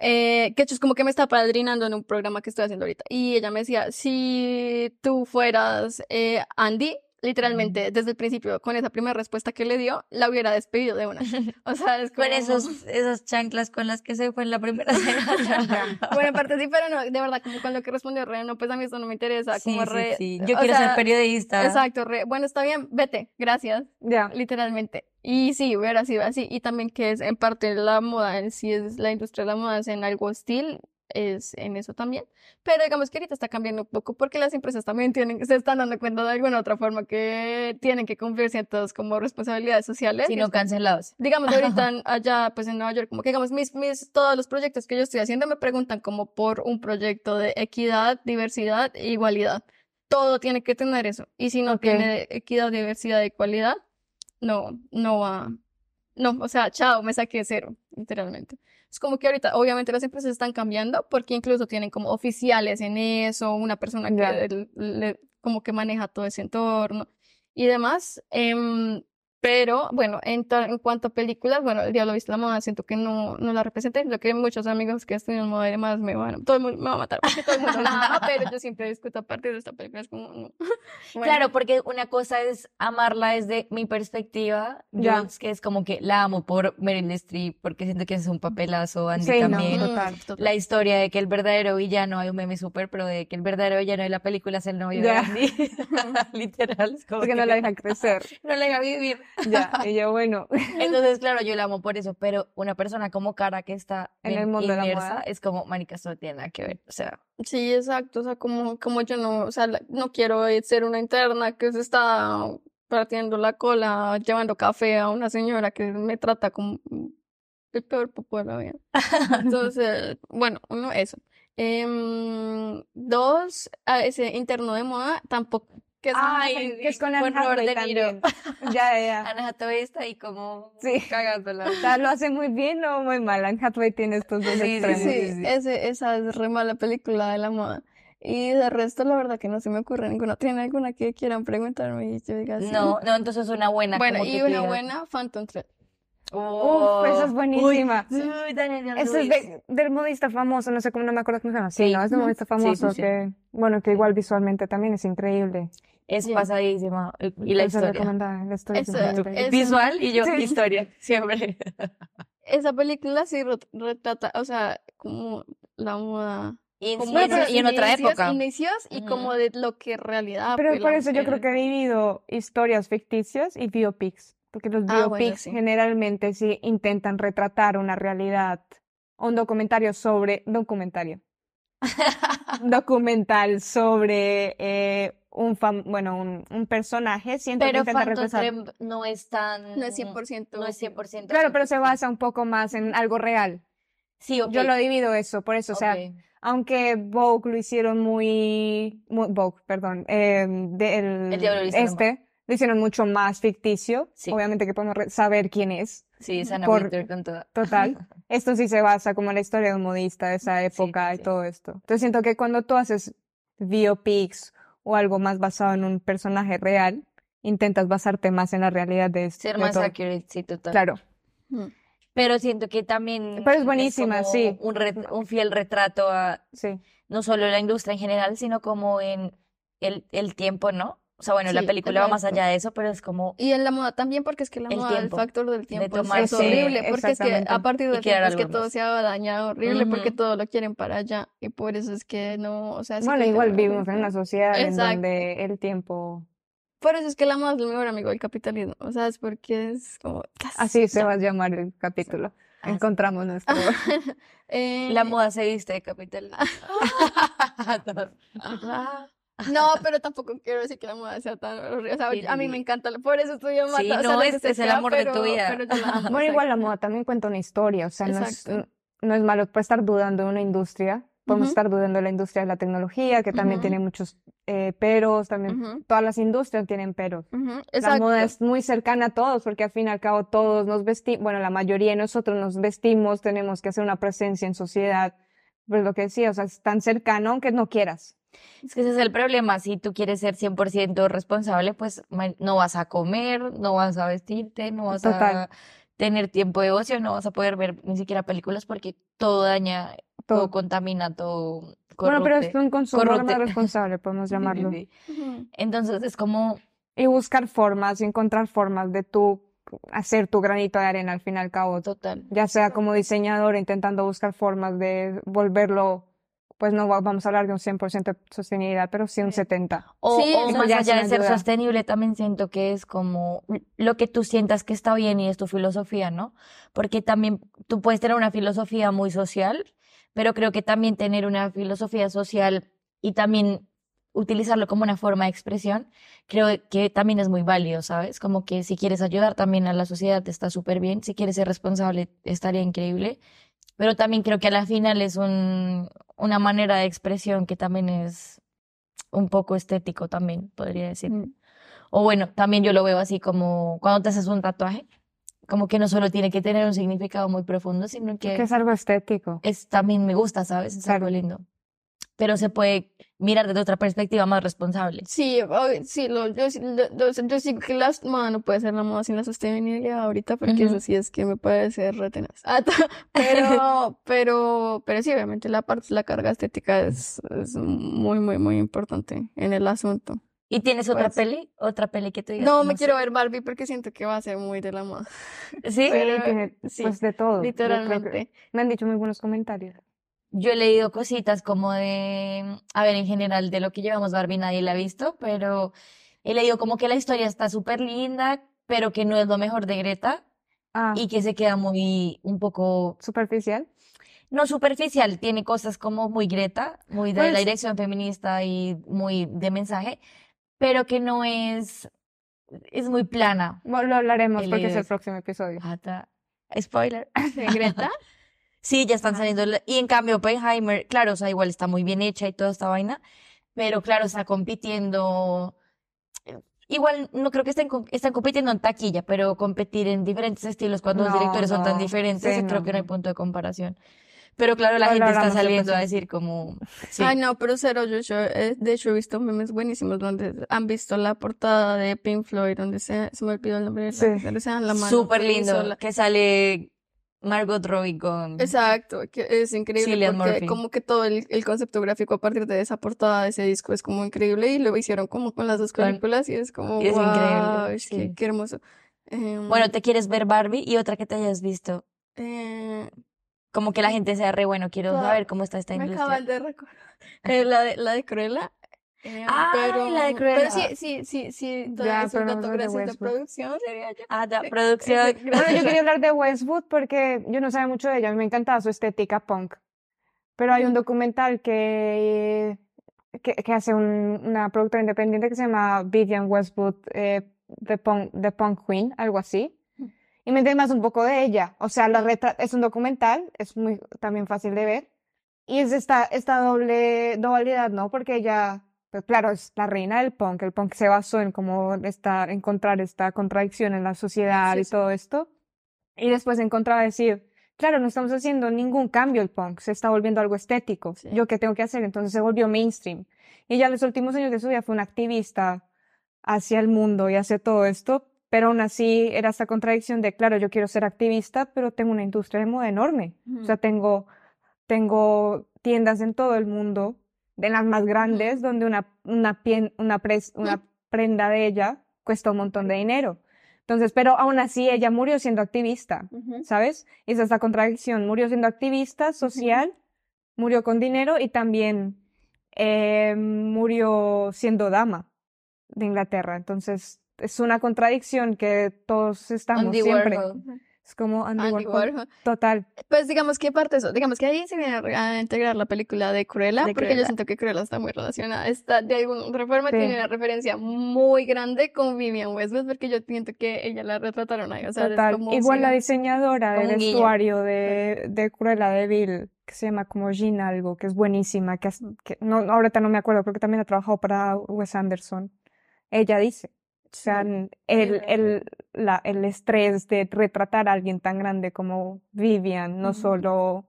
Eh, que hecho es como que me está padrinando en un programa que estoy haciendo ahorita. Y ella me decía, si tú fueras eh, Andy, literalmente desde el principio, con esa primera respuesta que le dio, la hubiera despedido de una. O sea, es Con como... esos, esas chanclas con las que se fue en la primera cena. Bueno, en parte sí, pero no, de verdad, como con lo que respondió Re, no, pues a mí esto no me interesa, Sí, como sí, re, sí. Yo o quiero sea, ser periodista. Exacto, re, bueno, está bien, vete, gracias, Ya. literalmente. Y sí, hubiera sido así, y también que es en parte la moda en sí, es la industria de la moda es en algo hostil, es en eso también. Pero digamos que ahorita está cambiando un poco porque las empresas también tienen, se están dando cuenta de alguna otra forma que tienen que cumplir ciertas como responsabilidades sociales. Si y no cancelados. digamos ahorita allá pues en Nueva York como que digamos mis, mis todos los proyectos que yo estoy haciendo me preguntan como por un proyecto de equidad, diversidad e igualdad. Todo tiene que tener eso. Y si no tiene equidad, diversidad e igualdad, no, no va. No, o sea, chao, me saqué cero, literalmente. Es como que ahorita, obviamente, las empresas están cambiando porque incluso tienen como oficiales en eso, una persona que le- como que maneja todo ese entorno y demás. Em, pero bueno, en, en cuanto a películas, bueno, El Diablo Viste la Moda, siento que no, no la representé. Yo que muchos amigos que estudian moda y demás me van, todo el mundo me va a matar porque todo el mundo la ama, pero yo siempre discuto a partir de esta película. Es como, no. Bueno, Claro, porque una cosa es amarla desde mi perspectiva, yo, que es como que la amo por Meryl Streep, porque siento que es un papelazo, Andy Sí, no, también. total. total. La historia de que el verdadero villano, hay un meme súper pro de que el verdadero villano de la película es el novio de Andy. Literal, es como Porque no que la dejan crecer. no la deja vivir. Ya. Y yo, bueno. Entonces, claro, yo la amo por eso, pero una persona como Cara que está En el mundo de la inmersa, moda. es como, marica, eso no tiene nada que ver, o sea, Sí, exacto, o sea, como, como yo no, o sea, no quiero eh, ser una interna que se está partiendo la cola, llevando café a una señora que me trata como el peor popo de la vida. Entonces, bueno, uno, eso. Em, dos, a ese interno de moda, tampoco, que es, Ay, que es con Anne Hathaway De Niro. también. Ya, ya. Anne Hathaway está ahí como Sí. cagándola. O sea, lo hace muy bien o muy mal. Anne Hathaway tiene estos dos Sí, sí, extremos. Sí, sí, sí. Ese, esa es re mala película de la moda. Y de resto, la verdad que no se me ocurre ninguna. ¿Tiene alguna que quieran preguntarme y yo diga sí? No, no, entonces una buena. Bueno, como y que una buena, Phantom Thread. "Oh, esa es buenísima". Uy, uy, Daniel Eso es de- del modista famoso, no sé cómo, no me acuerdo cómo se llama. Sí, Sí. no, es del modista Sí, sí, famoso sí. que, bueno, que igual visualmente también es increíble. Es Sí. pasadísima. Y la Entonces, historia. la historia es Eso, eso. Visual y yo, Sí. historia, siempre. Esa película sí ret- retrata, o sea, como la moda. Y en, como y en- esos y en otra inicios- época. Inicios y como de lo que realidad Pero por eso yo creo que he dividido historias ficticias y biopics, porque los Ah, bueno, biopics sí. generalmente sí intentan retratar una realidad, un documentario sobre, documentario, documental sobre eh, un, fam- bueno, un, un personaje, siento que Pero retratar. Thread no es tan... No es 100%. No es 100%. Claro, pero se basa un poco más en algo real. Sí, ok. Yo lo divido eso, por eso, o sea, aunque Vogue lo hicieron muy, muy Vogue, perdón, eh, del El Diablo Viste la este, lo hicieron mucho más ficticio. Sí. Obviamente que podemos saber quién es, Sí, Sana por- Winter con toda. total. Esto sí se basa como en la historia de un modista de esa época sí, y sí. todo esto. Entonces siento que cuando tú haces biopics o algo más basado en un personaje real, intentas basarte más en la realidad de, Ser de más todo. accurate, sí, total. Claro. Ujú. Pero siento que también Pero es buenísima, como sí. Un, fiel retrato a Sí. no solo la industria en general, sino como en el, el tiempo, ¿no? O sea, bueno, la Sí, película va más allá de eso, pero es como Y en la moda también, porque es que la El moda, el tiempo, factor del tiempo es- horrible, porque es que a partir del tiempo es que todo se ha dañado horrible, porque todo lo quieren para allá, y por eso es que no, o sea, Bueno, igual vivimos en una sociedad en donde el tiempo Por eso es que la moda es el mejor amigo del capitalismo, o sea, es porque es como... Así se va a llamar el capítulo. Encontramos nuestro. Eh, la moda se viste de capital. No, pero tampoco quiero decir que la moda sea tan horrible. O sea, Sí, a mí sí. me encanta, por eso estudio mata. Sí, o sea, no, este es el amor de tu vida. pero Bueno, igual la moda también cuenta una historia, o sea, no es, no es malo pues, estar dudando de una industria. Podemos estar dudando de la industria de la tecnología, que también tiene muchos eh, peros, también todas las industrias tienen peros. La moda es muy cercana a todos, porque al fin y al cabo todos nos vestimos, bueno, la mayoría de nosotros nos vestimos, tenemos que hacer una presencia en sociedad. Pues lo que decía, o sea, es tan cercano aunque no quieras. Es que ese es el problema. Si tú quieres ser 100% responsable, pues no vas a comer, no vas a vestirte, no vas Total. a tener tiempo de ocio, no vas a poder ver ni siquiera películas porque todo daña, todo Todo. contamina, todo Bueno, pero es corrupte. un consumo corrupte. más responsable, podemos llamarlo. Sí, sí. Entonces es como, Y buscar formas, y encontrar formas de tú hacer tu granito de arena al fin y al cabo. total. Ya sea como diseñador, intentando buscar formas de volverlo, pues no va- vamos a hablar de un 100% de sostenibilidad, pero sí un 70%. O, Sí, o más allá de ser ayuda. sostenible, también siento que es como lo que tú sientas que está bien y es tu filosofía, ¿no? Porque también tú puedes tener una filosofía muy social, pero creo que también tener una filosofía social y también utilizarlo como una forma de expresión, creo que también es muy válido, ¿sabes? Como que si quieres ayudar también a la sociedad está súper bien, si quieres ser responsable estaría increíble, pero también creo que a la final es un, una manera de expresión que también es un poco estético también, podría decir. Mm. O bueno, también yo lo veo así como cuando te haces un tatuaje, como que no solo tiene que tener un significado muy profundo, sino que Que es algo estético. es también me gusta, ¿sabes? Es algo Claro. lindo. Pero se puede mirar desde otra perspectiva más responsable. Sí, sí, lo, yo, sí- lo- lo- yo sí que la moda no puede ser la moda sin la sostenibilidad ahorita, porque eso sí es que me parece retenas. Ah, pero, pero, pero sí, obviamente la parte, la carga estética es, es muy, muy, muy importante en el asunto. ¿Y tienes otra Pues- peli? ¿Otra peli que tú digas? No me sé? quiero ver Barbie porque siento que va a ser muy de la moda. ¿Sí? Pero- Tiene, sí, pues de todo. Literalmente. me han dicho muy buenos comentarios. Yo he leído cositas como de, a ver, en general, de lo que llevamos Barbie nadie la ha visto, pero he leído como que la historia está súper linda, pero que no es lo mejor de Greta Ah, y que se queda muy, un poco, superficial. no superficial, tiene cosas como muy Greta, muy de la Pues- dirección feminista y muy de mensaje, pero que no es, es muy plana. Lo hablaremos porque es el próximo episodio. Ata- Spoiler. ¿De Greta? Sí, ya están saliendo. Y en cambio, Oppenheimer, claro, o sea, igual está muy bien hecha y toda esta vaina, pero claro, está compitiendo. Igual no creo que estén, están compitiendo en taquilla, pero competir en diferentes estilos cuando los No, directores son tan no, diferentes, sí, creo no, que no hay no. punto de comparación. Pero claro, la gente está saliendo a decir como, sí. Ay, no, pero cero, yo, yo, eh, de hecho he visto memes buenísimos donde han visto la portada de Pink Floyd, donde se, se me olvidó el nombre de la, Sí. se la mano. Súper lindo, que sale Margot Robbie con... Exacto, que es increíble Cillian porque Murphy. como que todo el, el concepto gráfico a partir de esa portada de ese disco es como increíble y lo hicieron como con las dos películas y es como, es wow, sí. qué hermoso. Em, Bueno, ¿te quieres ver Barbie? Y otra que te hayas visto. eh, Como que la gente sea re bueno, quiero saber cómo está esta me industria. acaban de recordar. Eh, la de, la de Cruella. Eh, Ay, pero, la de pero Cruella. sí, sí, sí, sí, todo Ya, eso pero no dato gracias Westworld. producción sería. Ah, da, producción. Bueno, yo quería hablar de Westwood porque yo no sabía mucho de ella, a mí me encantaba su estética punk. Pero hay un documental que, que, que hace un- una productora independiente que se llama Vivian Westwood, eh, The Punk, The Punk Queen, algo así. Y me más un poco de ella. O sea, la retra- es un documental, es muy también fácil de ver. Y es esta, esta doble dualidad, ¿no? Porque ella, pues claro, es la reina del punk. El punk se basó en cómo esta, encontrar esta contradicción en la sociedad Sí, y sí. todo esto. Y después encontraba decir, claro, no estamos haciendo ningún cambio el punk, se está volviendo algo estético. Sí. ¿Yo qué tengo que hacer? Entonces se volvió mainstream. Y ella en los últimos años de su vida fue una activista hacia el mundo y hacia todo esto, pero aún así era esta contradicción de, claro, yo quiero ser activista, pero tengo una industria de moda enorme. O sea, tengo, tengo tiendas en todo el mundo, de las más grandes, donde una, una, pien- una, pres- una prenda de ella cuesta un montón de dinero. Entonces, pero aún así ella murió siendo activista, Ujú. ¿sabes? Y esa es la contradicción. Murió siendo activista social, murió con dinero y también eh, murió siendo dama de Inglaterra. Entonces, es una contradicción que todos estamos siempre. Es como Andy, Andy Warhol. Warhol. Total. Pues digamos que parte de eso, digamos que ahí se viene a integrar la película de Cruella, De porque yo siento que Cruella está muy relacionada, está de alguna forma Sí. tiene una referencia muy grande con Vivian Westwood, porque yo siento que ella la retrataron ahí, o sea, es Total. como Igual la diseñadora del vestuario de, de Cruella de Vil, que se llama como Jean algo, que es buenísima, que no, ahorita no me acuerdo, creo que también ha trabajado para Wes Anderson. Ella dice, o sea, el, el, la, el estrés de retratar a alguien tan grande como Vivian, no solo, o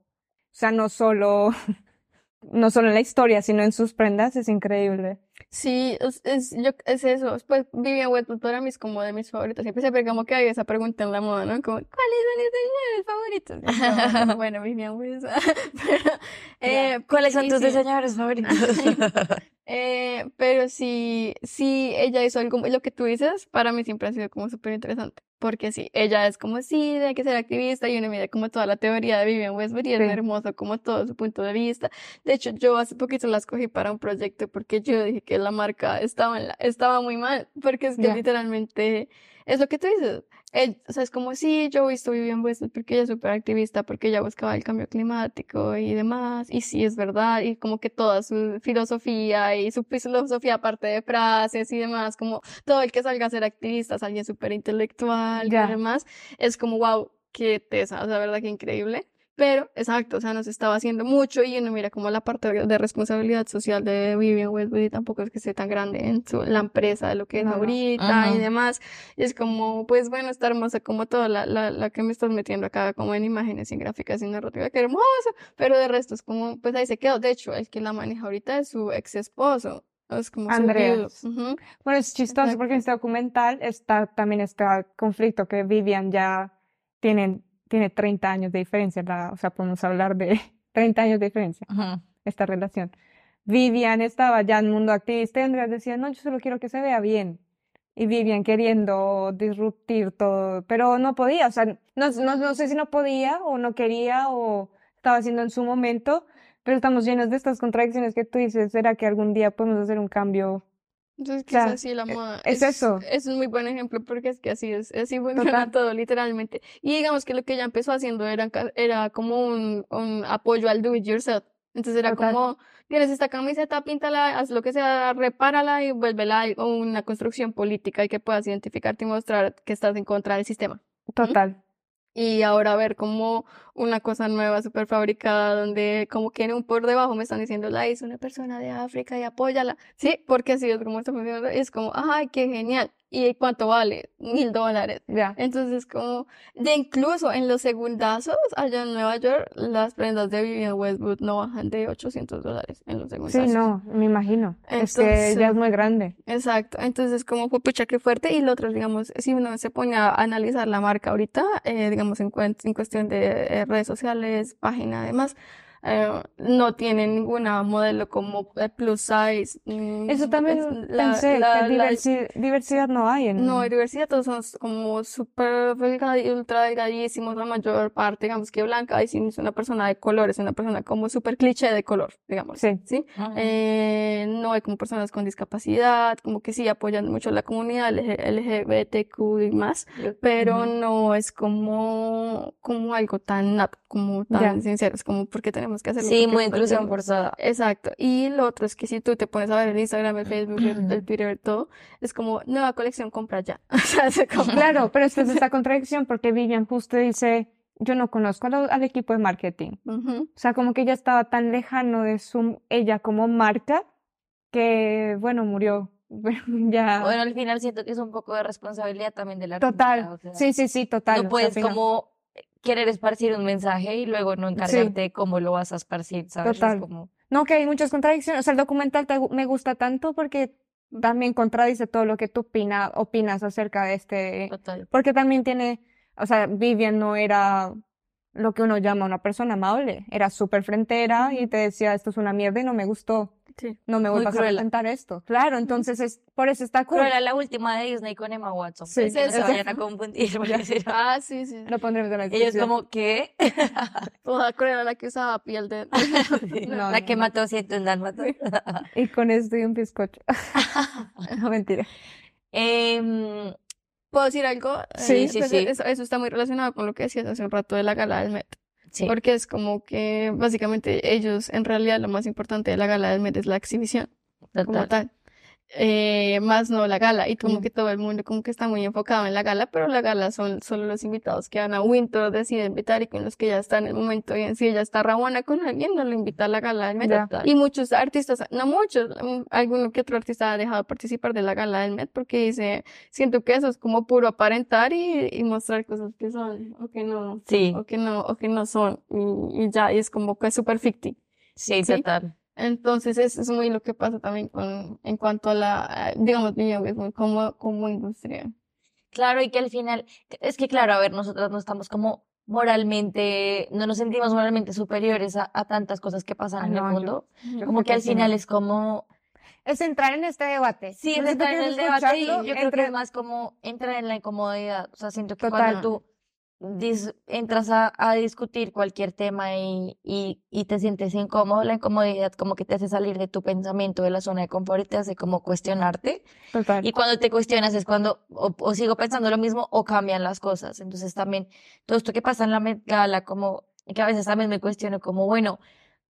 sea, no solo, no solo en la historia, sino en sus prendas, es increíble. Sí, es, es, yo, es eso. Pues Vivian Westwood para mí es como de mis favoritos. Siempre se como que hay esa pregunta en la moda, ¿no? Como, ¿cuáles son mis diseñadores favoritos? Y yo, bueno, Vivian Westwood. Eh, ¿Cuáles son tus diseñadores favoritos? Eh, pero sí, sí, ella hizo algo, lo que tú dices, para mí siempre ha sido como súper interesante, porque sí, ella es como, sí, hay que ser activista, y uno mira como toda la teoría de Vivian Westwood, y es Sí. hermoso como todo su punto de vista. De hecho, yo hace poquito la escogí para un proyecto, porque yo dije que la marca estaba, en la- estaba muy mal, porque es que Ya. literalmente, es lo que tú dices, él, o sea, es como, sí, yo visto Vivian Westwood porque ella es súper activista, porque ella buscaba el cambio climático y demás, y sí, es verdad, y como que toda su filosofía y su filosofía aparte de frases y demás, como todo el que salga a ser activista es alguien súper intelectual y demás, es como, wow, qué tesa, o sea, verdad que increíble. Pero, exacto, o sea, nos estaba haciendo mucho y uno mira como la parte de responsabilidad social de Vivian Westwood y tampoco es que esté tan grande en su, la empresa de lo que es ahorita Ajá. y demás. Y es como, pues bueno, está hermosa como toda la, la, la que me estás metiendo acá, como en imágenes en gráficas y narrativa, que hermoso, pero de resto es como, pues ahí se quedó. De hecho, el que la maneja ahorita es su ex esposo. Es como Andreas. viudo. Ujú. Bueno, es chistoso Exacto. porque en este documental está también este conflicto que Vivian ya tiene, tiene 30 años de diferencia, la- o sea, podemos hablar de 30 años de diferencia, esta relación. Vivian estaba ya en el mundo activista y Andreas decía, no, yo solo quiero que se vea bien. Y Vivian queriendo disruptir todo, pero no podía, o sea, no, no, no sé si no podía o no quería o estaba haciendo en su momento, pero estamos llenos de estas contradicciones que tú dices, ¿será que algún día podemos hacer un cambio? Entonces, sea, quizás sí la moda es eso. Es un muy buen ejemplo porque es que así es, así funciona todo literalmente. Y digamos que lo que ella empezó haciendo era, era como un, un apoyo al do it yourself. Entonces era Total. como, tienes esta camiseta, píntala, haz lo que sea, repárala y vuélvela a una construcción política y que puedas identificarte y mostrar que estás en contra del sistema. Total. Y ahora ver como una cosa nueva, súper fabricada, donde como que en un por debajo me están diciendo, la hizo una persona de África y apóyala. Sí, porque así es como está funcionando. Es como, ay, qué genial. ¿Y cuánto vale? Mil dólares. Ya. Entonces, como, de incluso en los segundazos, allá en Nueva York, las prendas de Vivienne Westwood no bajan de 800 dólares en los Sí, segundazos. no, me imagino. Es que Entonces- ya es muy grande. Exacto, entonces como fue pucha que fuerte y lo otro, digamos, si uno se pone a analizar la marca ahorita, eh, digamos en, en cuestión de eh, redes sociales, página además, eh, no tiene ninguna modelo como plus size. Eso también es la- pensé, la- que la- diversi- diversidad no hay en... no, hay diversidad, todos son como súper ultra delgadísimos, la mayor parte, digamos que blanca, y si es una persona de color, es una persona como súper cliché de color, digamos, Sí. ¿sí? Eh, no hay como personas con discapacidad, como que sí apoyan mucho a la comunidad LG LGBTQ y más, pero no es como, como algo tan como tan Ya. sincero, es como porque tenemos que hacerlo. Sí, muy inclusión forzada. Exacto. Y lo otro es que si tú te pones a ver el Instagram, el Facebook, el, el Twitter, todo, es como nueva colección, compra ya. O sea, es como- Claro, pero esta es esta contradicción porque Vivian justo dice, yo no conozco al, al equipo de marketing. O sea, como que ella estaba tan lejano de su, ella como marca, que, bueno, murió. Ya. Bueno, al final siento que es un poco de responsabilidad también Total. artista, o sea, Sí, sí, sí, total. no O sea, puedes como querer esparcir un mensaje y luego no encargarte de cómo lo vas a esparcir, ¿sabes? Es Total. como, No, que hay muchas contradicciones. O sea, el documental te me gusta tanto porque también contradice todo lo que tú opina, opinas acerca de este, total. porque también tiene, o sea, Vivian no era lo que uno llama una persona amable, era súper frentera y te decía, esto es una mierda y no me gustó, Sí. no me vuelvas a cruela. presentar esto. Claro, entonces es, por eso está cool. Pero era la última de Disney con Emma Watson. Sí, pues, sí, se vayan a confundir. Ah, sí, sí. Lo pondremos en la Ellos como, ¿qué? Toda cruel la que usaba piel de... No, la no, que no. mató siento un dálmata. Y con esto y un bizcocho. No, mentira. Em, ¿Puedo decir algo? Sí, Eh, sí, pues, sí. Eso, eso está muy relacionado con lo que decías hace un rato de la gala del Met. Sí. Porque es como que básicamente ellos, en realidad, lo más importante de la gala del Met es la exhibición como tal. Eh, más no la gala. Y como Mm. que todo el mundo como que está muy enfocado en la gala, pero la gala son solo los invitados que van a Winter, decide invitar y con los que ya está en el momento. Y si ella está rabona con alguien, no lo invita a la gala del Met. Ya. Y muchos artistas, no muchos, mm, alguno que otro artista ha dejado de participar de la gala del Met porque dice, siento que eso es como puro aparentar y, y mostrar cosas que son o que no, Sí, o que no, o que no son. Y, y ya, y es como que es súper ficti. sí, Sí. total. Entonces, eso es muy lo que pasa también con, en cuanto a la, digamos, videojuegos como, como industria. Claro, y que al final, es que claro, a ver, nosotros no estamos como moralmente, no nos sentimos moralmente superiores a, a tantas cosas que pasan Ah, en el no, mundo. yo Como que al no. final es como, Es entrar en este debate. sí, es entrar en el debate y yo creo que entre- es más como entrar en la incomodidad. O sea, siento que Total. cuando tú dis- entras a, a discutir cualquier tema y, y, y te sientes incómodo, la incomodidad como que te hace salir de tu pensamiento, de la zona de confort y te hace como cuestionarte. Y cuando te cuestionas es cuando o, o sigo pensando lo mismo o cambian las cosas. Entonces también todo esto que pasa en la Gala, como que a veces también me cuestiono como, bueno,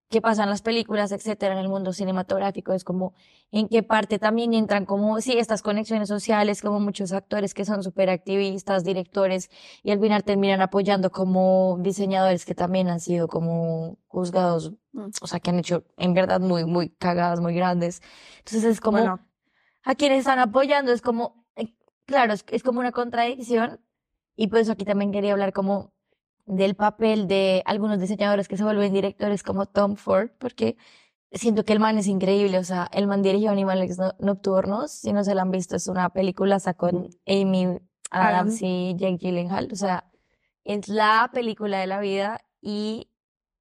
qué pasa en las películas, etcétera, en el mundo cinematográfico, es como en qué parte también entran como, sí, estas conexiones sociales, como muchos actores que son súper activistas, directores, y al final terminan apoyando como diseñadores que también han sido como juzgados, Mm. o sea, que han hecho en verdad muy, muy cagadas, muy grandes. Entonces es como Bueno, a quienes están apoyando es como, eh, claro, es, es como una contradicción y por eso aquí también quería hablar como del papel de algunos diseñadores que se vuelven directores como Tom Ford, porque siento que el man es increíble, o sea, el man dirigió Animales No- Nocturnos, si no se la han visto, es una película con Amy Adams Adams. y Jake Gyllenhaal, o sea, es la película de la vida y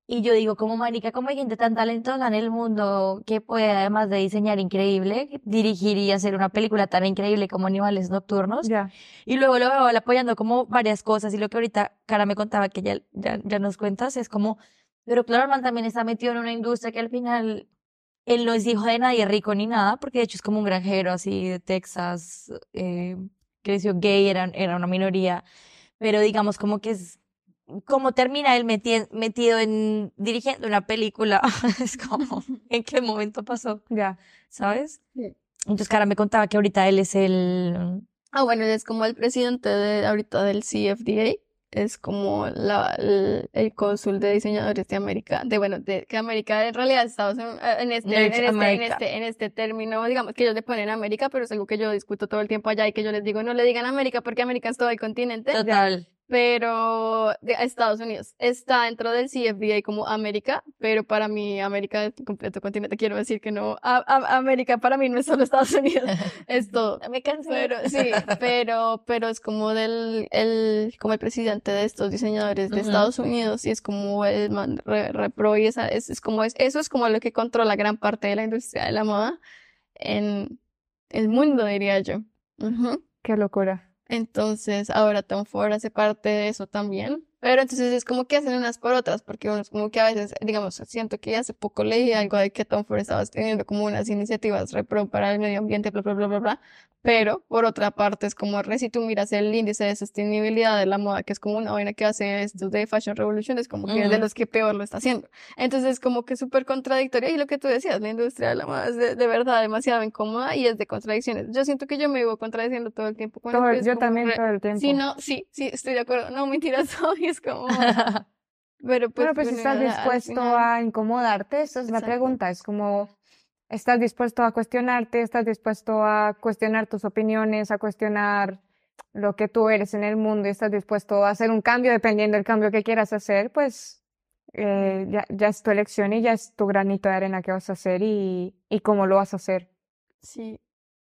y yo digo, como marica, como hay gente tan talentosa en el mundo que puede, además de diseñar increíble, dirigir y hacer una película tan increíble como Animales Nocturnos. ya. Y luego lo veo apoyando como varias cosas. Y lo que ahorita Cara me contaba que ya, ya, ya nos cuentas es como, pero claro, man también está metido en una industria que al final él no es hijo de nadie rico ni nada, porque de hecho es como un granjero así de Texas, eh, creció gay, era, era una minoría. Pero digamos como que es como termina él meti- metido en dirigiendo una película, es como, ¿en qué momento pasó? Ya. ¿Sabes? Entonces, Cara me contaba que ahorita él es el... Ah, bueno, él es como el presidente de ahorita del CFDA, es como la, el, el cónsul de diseñadores de América, de bueno, de que América en realidad Estados Unidos, eh, en este, en este, en este, en este término, digamos que ellos le ponen América, pero es algo que yo discuto todo el tiempo allá y que yo les digo, no le digan América porque América es todo el continente, Total. Pero de Estados Unidos está dentro del CFDA como América, pero para mí América es completo continente, quiero decir que no, a- a- América para mí no es solo Estados Unidos, es todo. Me cansé. Pero sí, pero, pero es como del, el, como el presidente de estos diseñadores de. Estados Unidos y es como el man re, re pro y esa, es, es como es, eso es como lo que controla gran parte de la industria de la moda en el mundo, diría yo. Qué locura. Entonces, ahora Tom Ford hace parte de eso también. Pero entonces es como que hacen unas por otras, porque uno es como que a veces, digamos, siento que hace poco leí algo de que Tom Ford estaba teniendo como unas iniciativas repro para el medio ambiente, bla, bla, bla, bla, bla. Pero por otra parte es como, re, si tú miras el índice de sostenibilidad de la moda, que es como una vaina que hace esto de Fashion Revolution, es como que es de los que peor lo está haciendo. Entonces es como que súper contradictorio. Y lo que tú decías, la industria de la moda es de, de verdad demasiado incómoda y es de contradicciones. Yo siento que yo me vivo contradiciendo todo el tiempo con Todo- yo también re- todo el tiempo. Sí, no, sí, sí, estoy de acuerdo. No, mentiras, hoy es como... Pero pues, Bueno, pues bueno, estás dispuesto a incomodarte, esa es la pregunta. Es como, ¿estás dispuesto a cuestionarte? ¿Estás dispuesto a cuestionar tus opiniones, a cuestionar lo que tú eres en el mundo y estás dispuesto a hacer un cambio dependiendo del cambio que quieras hacer? Pues eh, ya, ya es tu elección y ya es tu granito de arena que vas a hacer y, y cómo lo vas a hacer. Sí,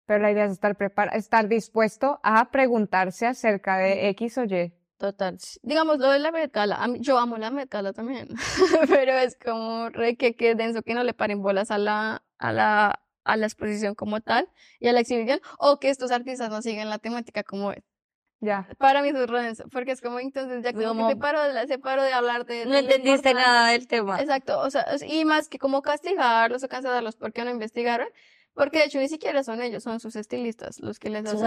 Pero la idea es estar prepara- estar dispuesto a preguntarse acerca de X o Y. total. Digamos, lo de la Met Gala, a mí- yo amo la Met Gala también, pero es como re que, que denso que no le paren bolas a la, a la, a la exposición como tal y a la exhibición, o que estos artistas no siguen la temática como es. Ya. Para mí eso es re denso, porque es como entonces ya como, Como- que te paro se paro de hablar de... No de entendiste nada del tema. Exacto, o sea, y más que como castigarlos o cancelarlos porque no investigaron, porque de hecho ni siquiera son ellos, son sus estilistas los que les hacen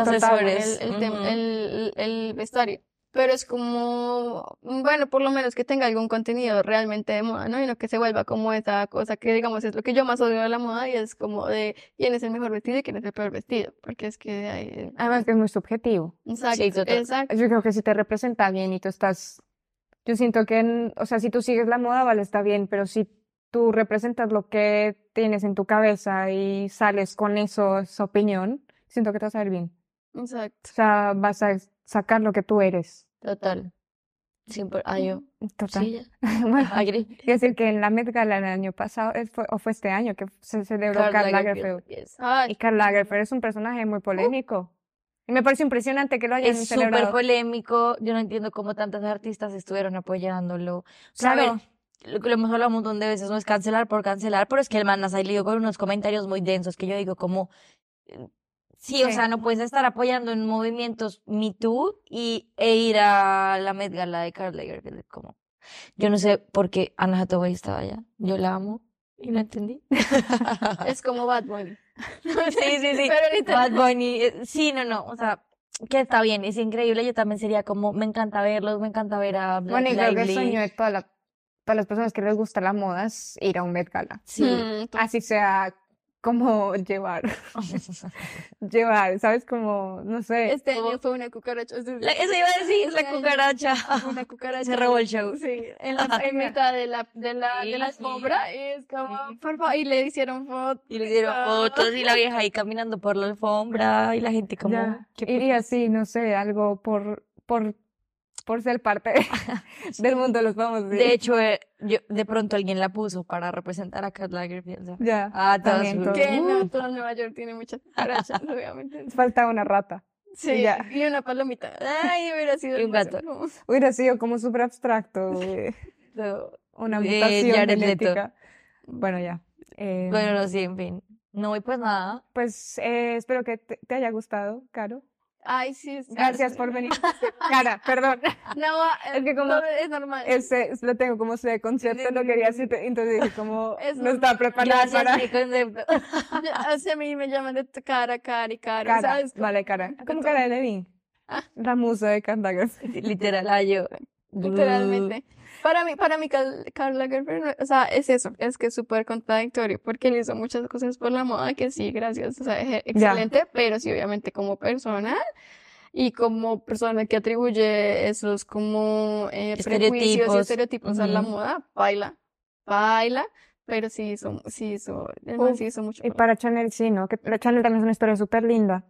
el, el, tem- ujú. el- el vestuario. Pero es como, bueno, por lo menos que tenga algún contenido realmente de moda, ¿no? Y no que se vuelva como esa cosa que, digamos, es lo que yo más odio de la moda y es como de quién es el mejor vestido y quién es el peor vestido, porque es que ahí... Además que es muy subjetivo. Exacto, Sí, total. exacto. Yo creo que si te representa bien y tú estás, yo siento que, o sea, si tú sigues la moda, vale, está bien, pero si tú representas lo que tienes en tu cabeza y sales con eso, esa opinión, siento que te vas a ver bien. Exacto. O sea, vas a sacar lo que tú eres. Total. Siempre. Ah, yo. Total. Sí. Bueno, Agree. quiero decir que en la Met Gala el año pasado, eh, fue- o fue este año, que se celebró Karl Karl Lagerfeld, yes. Y Karl Lagerfeld es un personaje muy polémico. Y me parece impresionante que lo hayan Es súper celebrado. polémico. Yo no entiendo cómo tantas artistas estuvieron apoyándolo. O sea, Claro. lo que lo hemos hablado un montón de veces, no es cancelar por cancelar, pero es que el man ha salido con unos comentarios muy densos que yo digo como, eh, sí, o Sí. sea, no puedes estar apoyando en movimientos Me Too y, e ir a la Met Gala de Karl Lagerfeld, como, yo no sé por qué Anna Hathaway estaba allá, yo la amo y no entendí. es como Bad Bunny. Sí, sí, sí. Pero Bad Bunny, eh, sí, no, no, o sea, que está bien, es increíble, yo también sería como, me encanta verlos, me encanta ver a Black Bueno, y creo que el sueño de toda la, todas las personas que les gusta la moda es ir a un Met Gala. Sí. Mm, Así sea como llevar, llevar, ¿sabes? Como, no sé. Este Como- año fue una cucaracha. La- eso iba a decir, la Este cucaracha. Una cucaracha. Se robó el show. Sí, en, la, en mitad de la, de la, de la Sí, alfombra. Y es como, Sí. por favor, y le hicieron fotos. Y le dieron fotos y la vieja ahí caminando por la alfombra y la gente como, Ya, ¿qué iría así, no sé, algo por, por, por ser parte del mundo de los famosos. De hecho, eh, yo, de pronto alguien la puso para representar a Karl Lagerfeld. ya, Ah, también, todo. Que no, todo Nueva York tiene muchas cucarachas, obviamente. Falta una rata. Sí, ya. y una palomita. Ay, hubiera sido Y un gato. Hubiera sido como súper abstracto, eh, una mutación genética. Bueno, ya. eh, Bueno, no, sí, en fin. No, y pues nada. Pues eh, espero que te, te haya gustado, Caro. Ay, sí. Gracias por venir. Cara, perdón. No, Es que como- todo es normal. Ese, lo tengo como ese concepto, lo quería decir, entonces dije como Es no estaba preparada Gracias, para mi concepto. O sea, a mí me llaman de tu cara, cari, cara, cara. ¿sabes? Vale, cara. Como cara de Levin. Ah. La musa de Lagerfeld. Literal, ah, yo. Literalmente. Para mí, para mí, Karl Lagerfeld, o sea, es eso, es que es súper contradictorio, porque él hizo muchas cosas por la moda, que sí, gracias, o sea, es excelente, pero sí, obviamente, como persona, y como persona que atribuye esos como eh, prejuicios y Estereotipos. a la moda, baila, baila, pero sí hizo, sí hizo, sí hizo mucho. Y para Chanel sí, ¿no? Que Chanel también es una historia súper linda.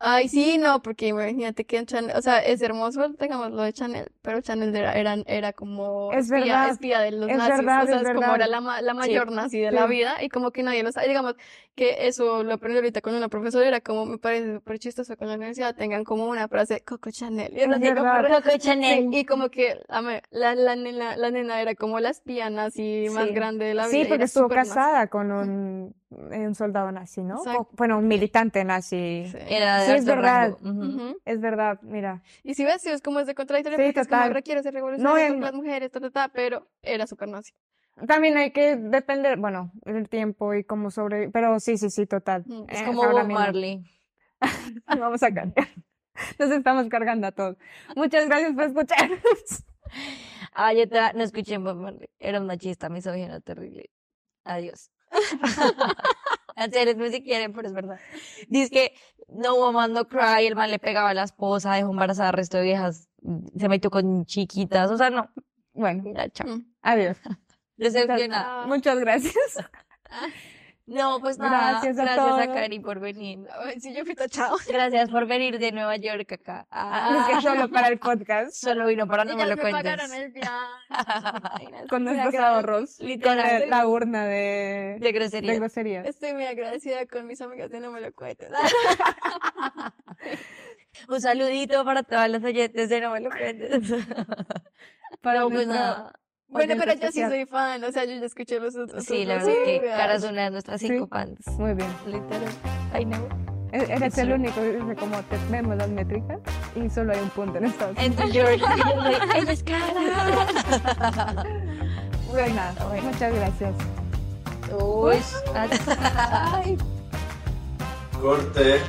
Ay, sí, no, porque imagínate que en Chanel, o sea, es hermoso, digamos, lo de Chanel, pero Chanel era, era, era como Es espía, verdad, espía de los es nazis, verdad, o sea, es es como verdad. era la, ma- la mayor nazi de sí. la vida y como que nadie lo sabe, digamos, que eso lo aprendí ahorita con una profesora, era como, me parece súper chistoso que en la universidad tengan como una frase, Coco Chanel, y era Es así como Coco Sí, Chanel. y como que la, la, la nena, la nena era como la espía nazi más Sí. grande de la vida. Sí, y porque era estuvo súper nazi. casada con un, un soldado nazi, ¿no? O- bueno, un militante nazi. Sí. Era de Sí, es verdad. Ujú. Es verdad, mira. Y si ves, sí, es como es de contradictorio, Sí, porque es como total. requiere ser No, revolucionario con las mujeres, ta, ta, ta, pero era súper nazi. También hay que depender, bueno, el tiempo y cómo sobre... Pero sí, sí, sí, total. Es Eh, como Bob. Marley. Vamos a cambiar. Nos estamos cargando a todos. Muchas gracias por escucharnos. Ah, yo te- no escuché Bob Marley. Era un machista, misógino, terrible. Adiós. En serio, no si quieren, pero es verdad. Dice que No Woman No Cry, el man le pegaba a la esposa, dejó embarazada al resto de viejas, se metió con chiquitas, o sea, no. Bueno, Ya, chao. Mm. adiós. Decepcionada. Muchas gracias. No, pues nada. Gracias a gracias a. Cari por venir. Sí, yo fui tachado. Gracias por venir de Nueva York acá. Es que solo para el podcast. Solo vino para no me lo me cuentes. pagaron el viaje. Con nuestros ahorros. Con Literal. el- la urna de, De grosería. de groserías. Estoy muy agradecida con mis amigas de No Me Lo Cuentes. Un saludito para todas las oyentes de No Me Lo Cuentes. Para no, pues nada. Bueno, pero yo sí soy fan, o sea, yo ya escuché los otros. Sí, la verdad es que. Cara es una de nuestras cinco fans. Muy bien. Literal. I know. E- Eres el único como te vemos las métricas y solo hay un punto en Estados Unidos. Ella es cara. Bueno, nada, muchas gracias. Uy. Ay. Corte.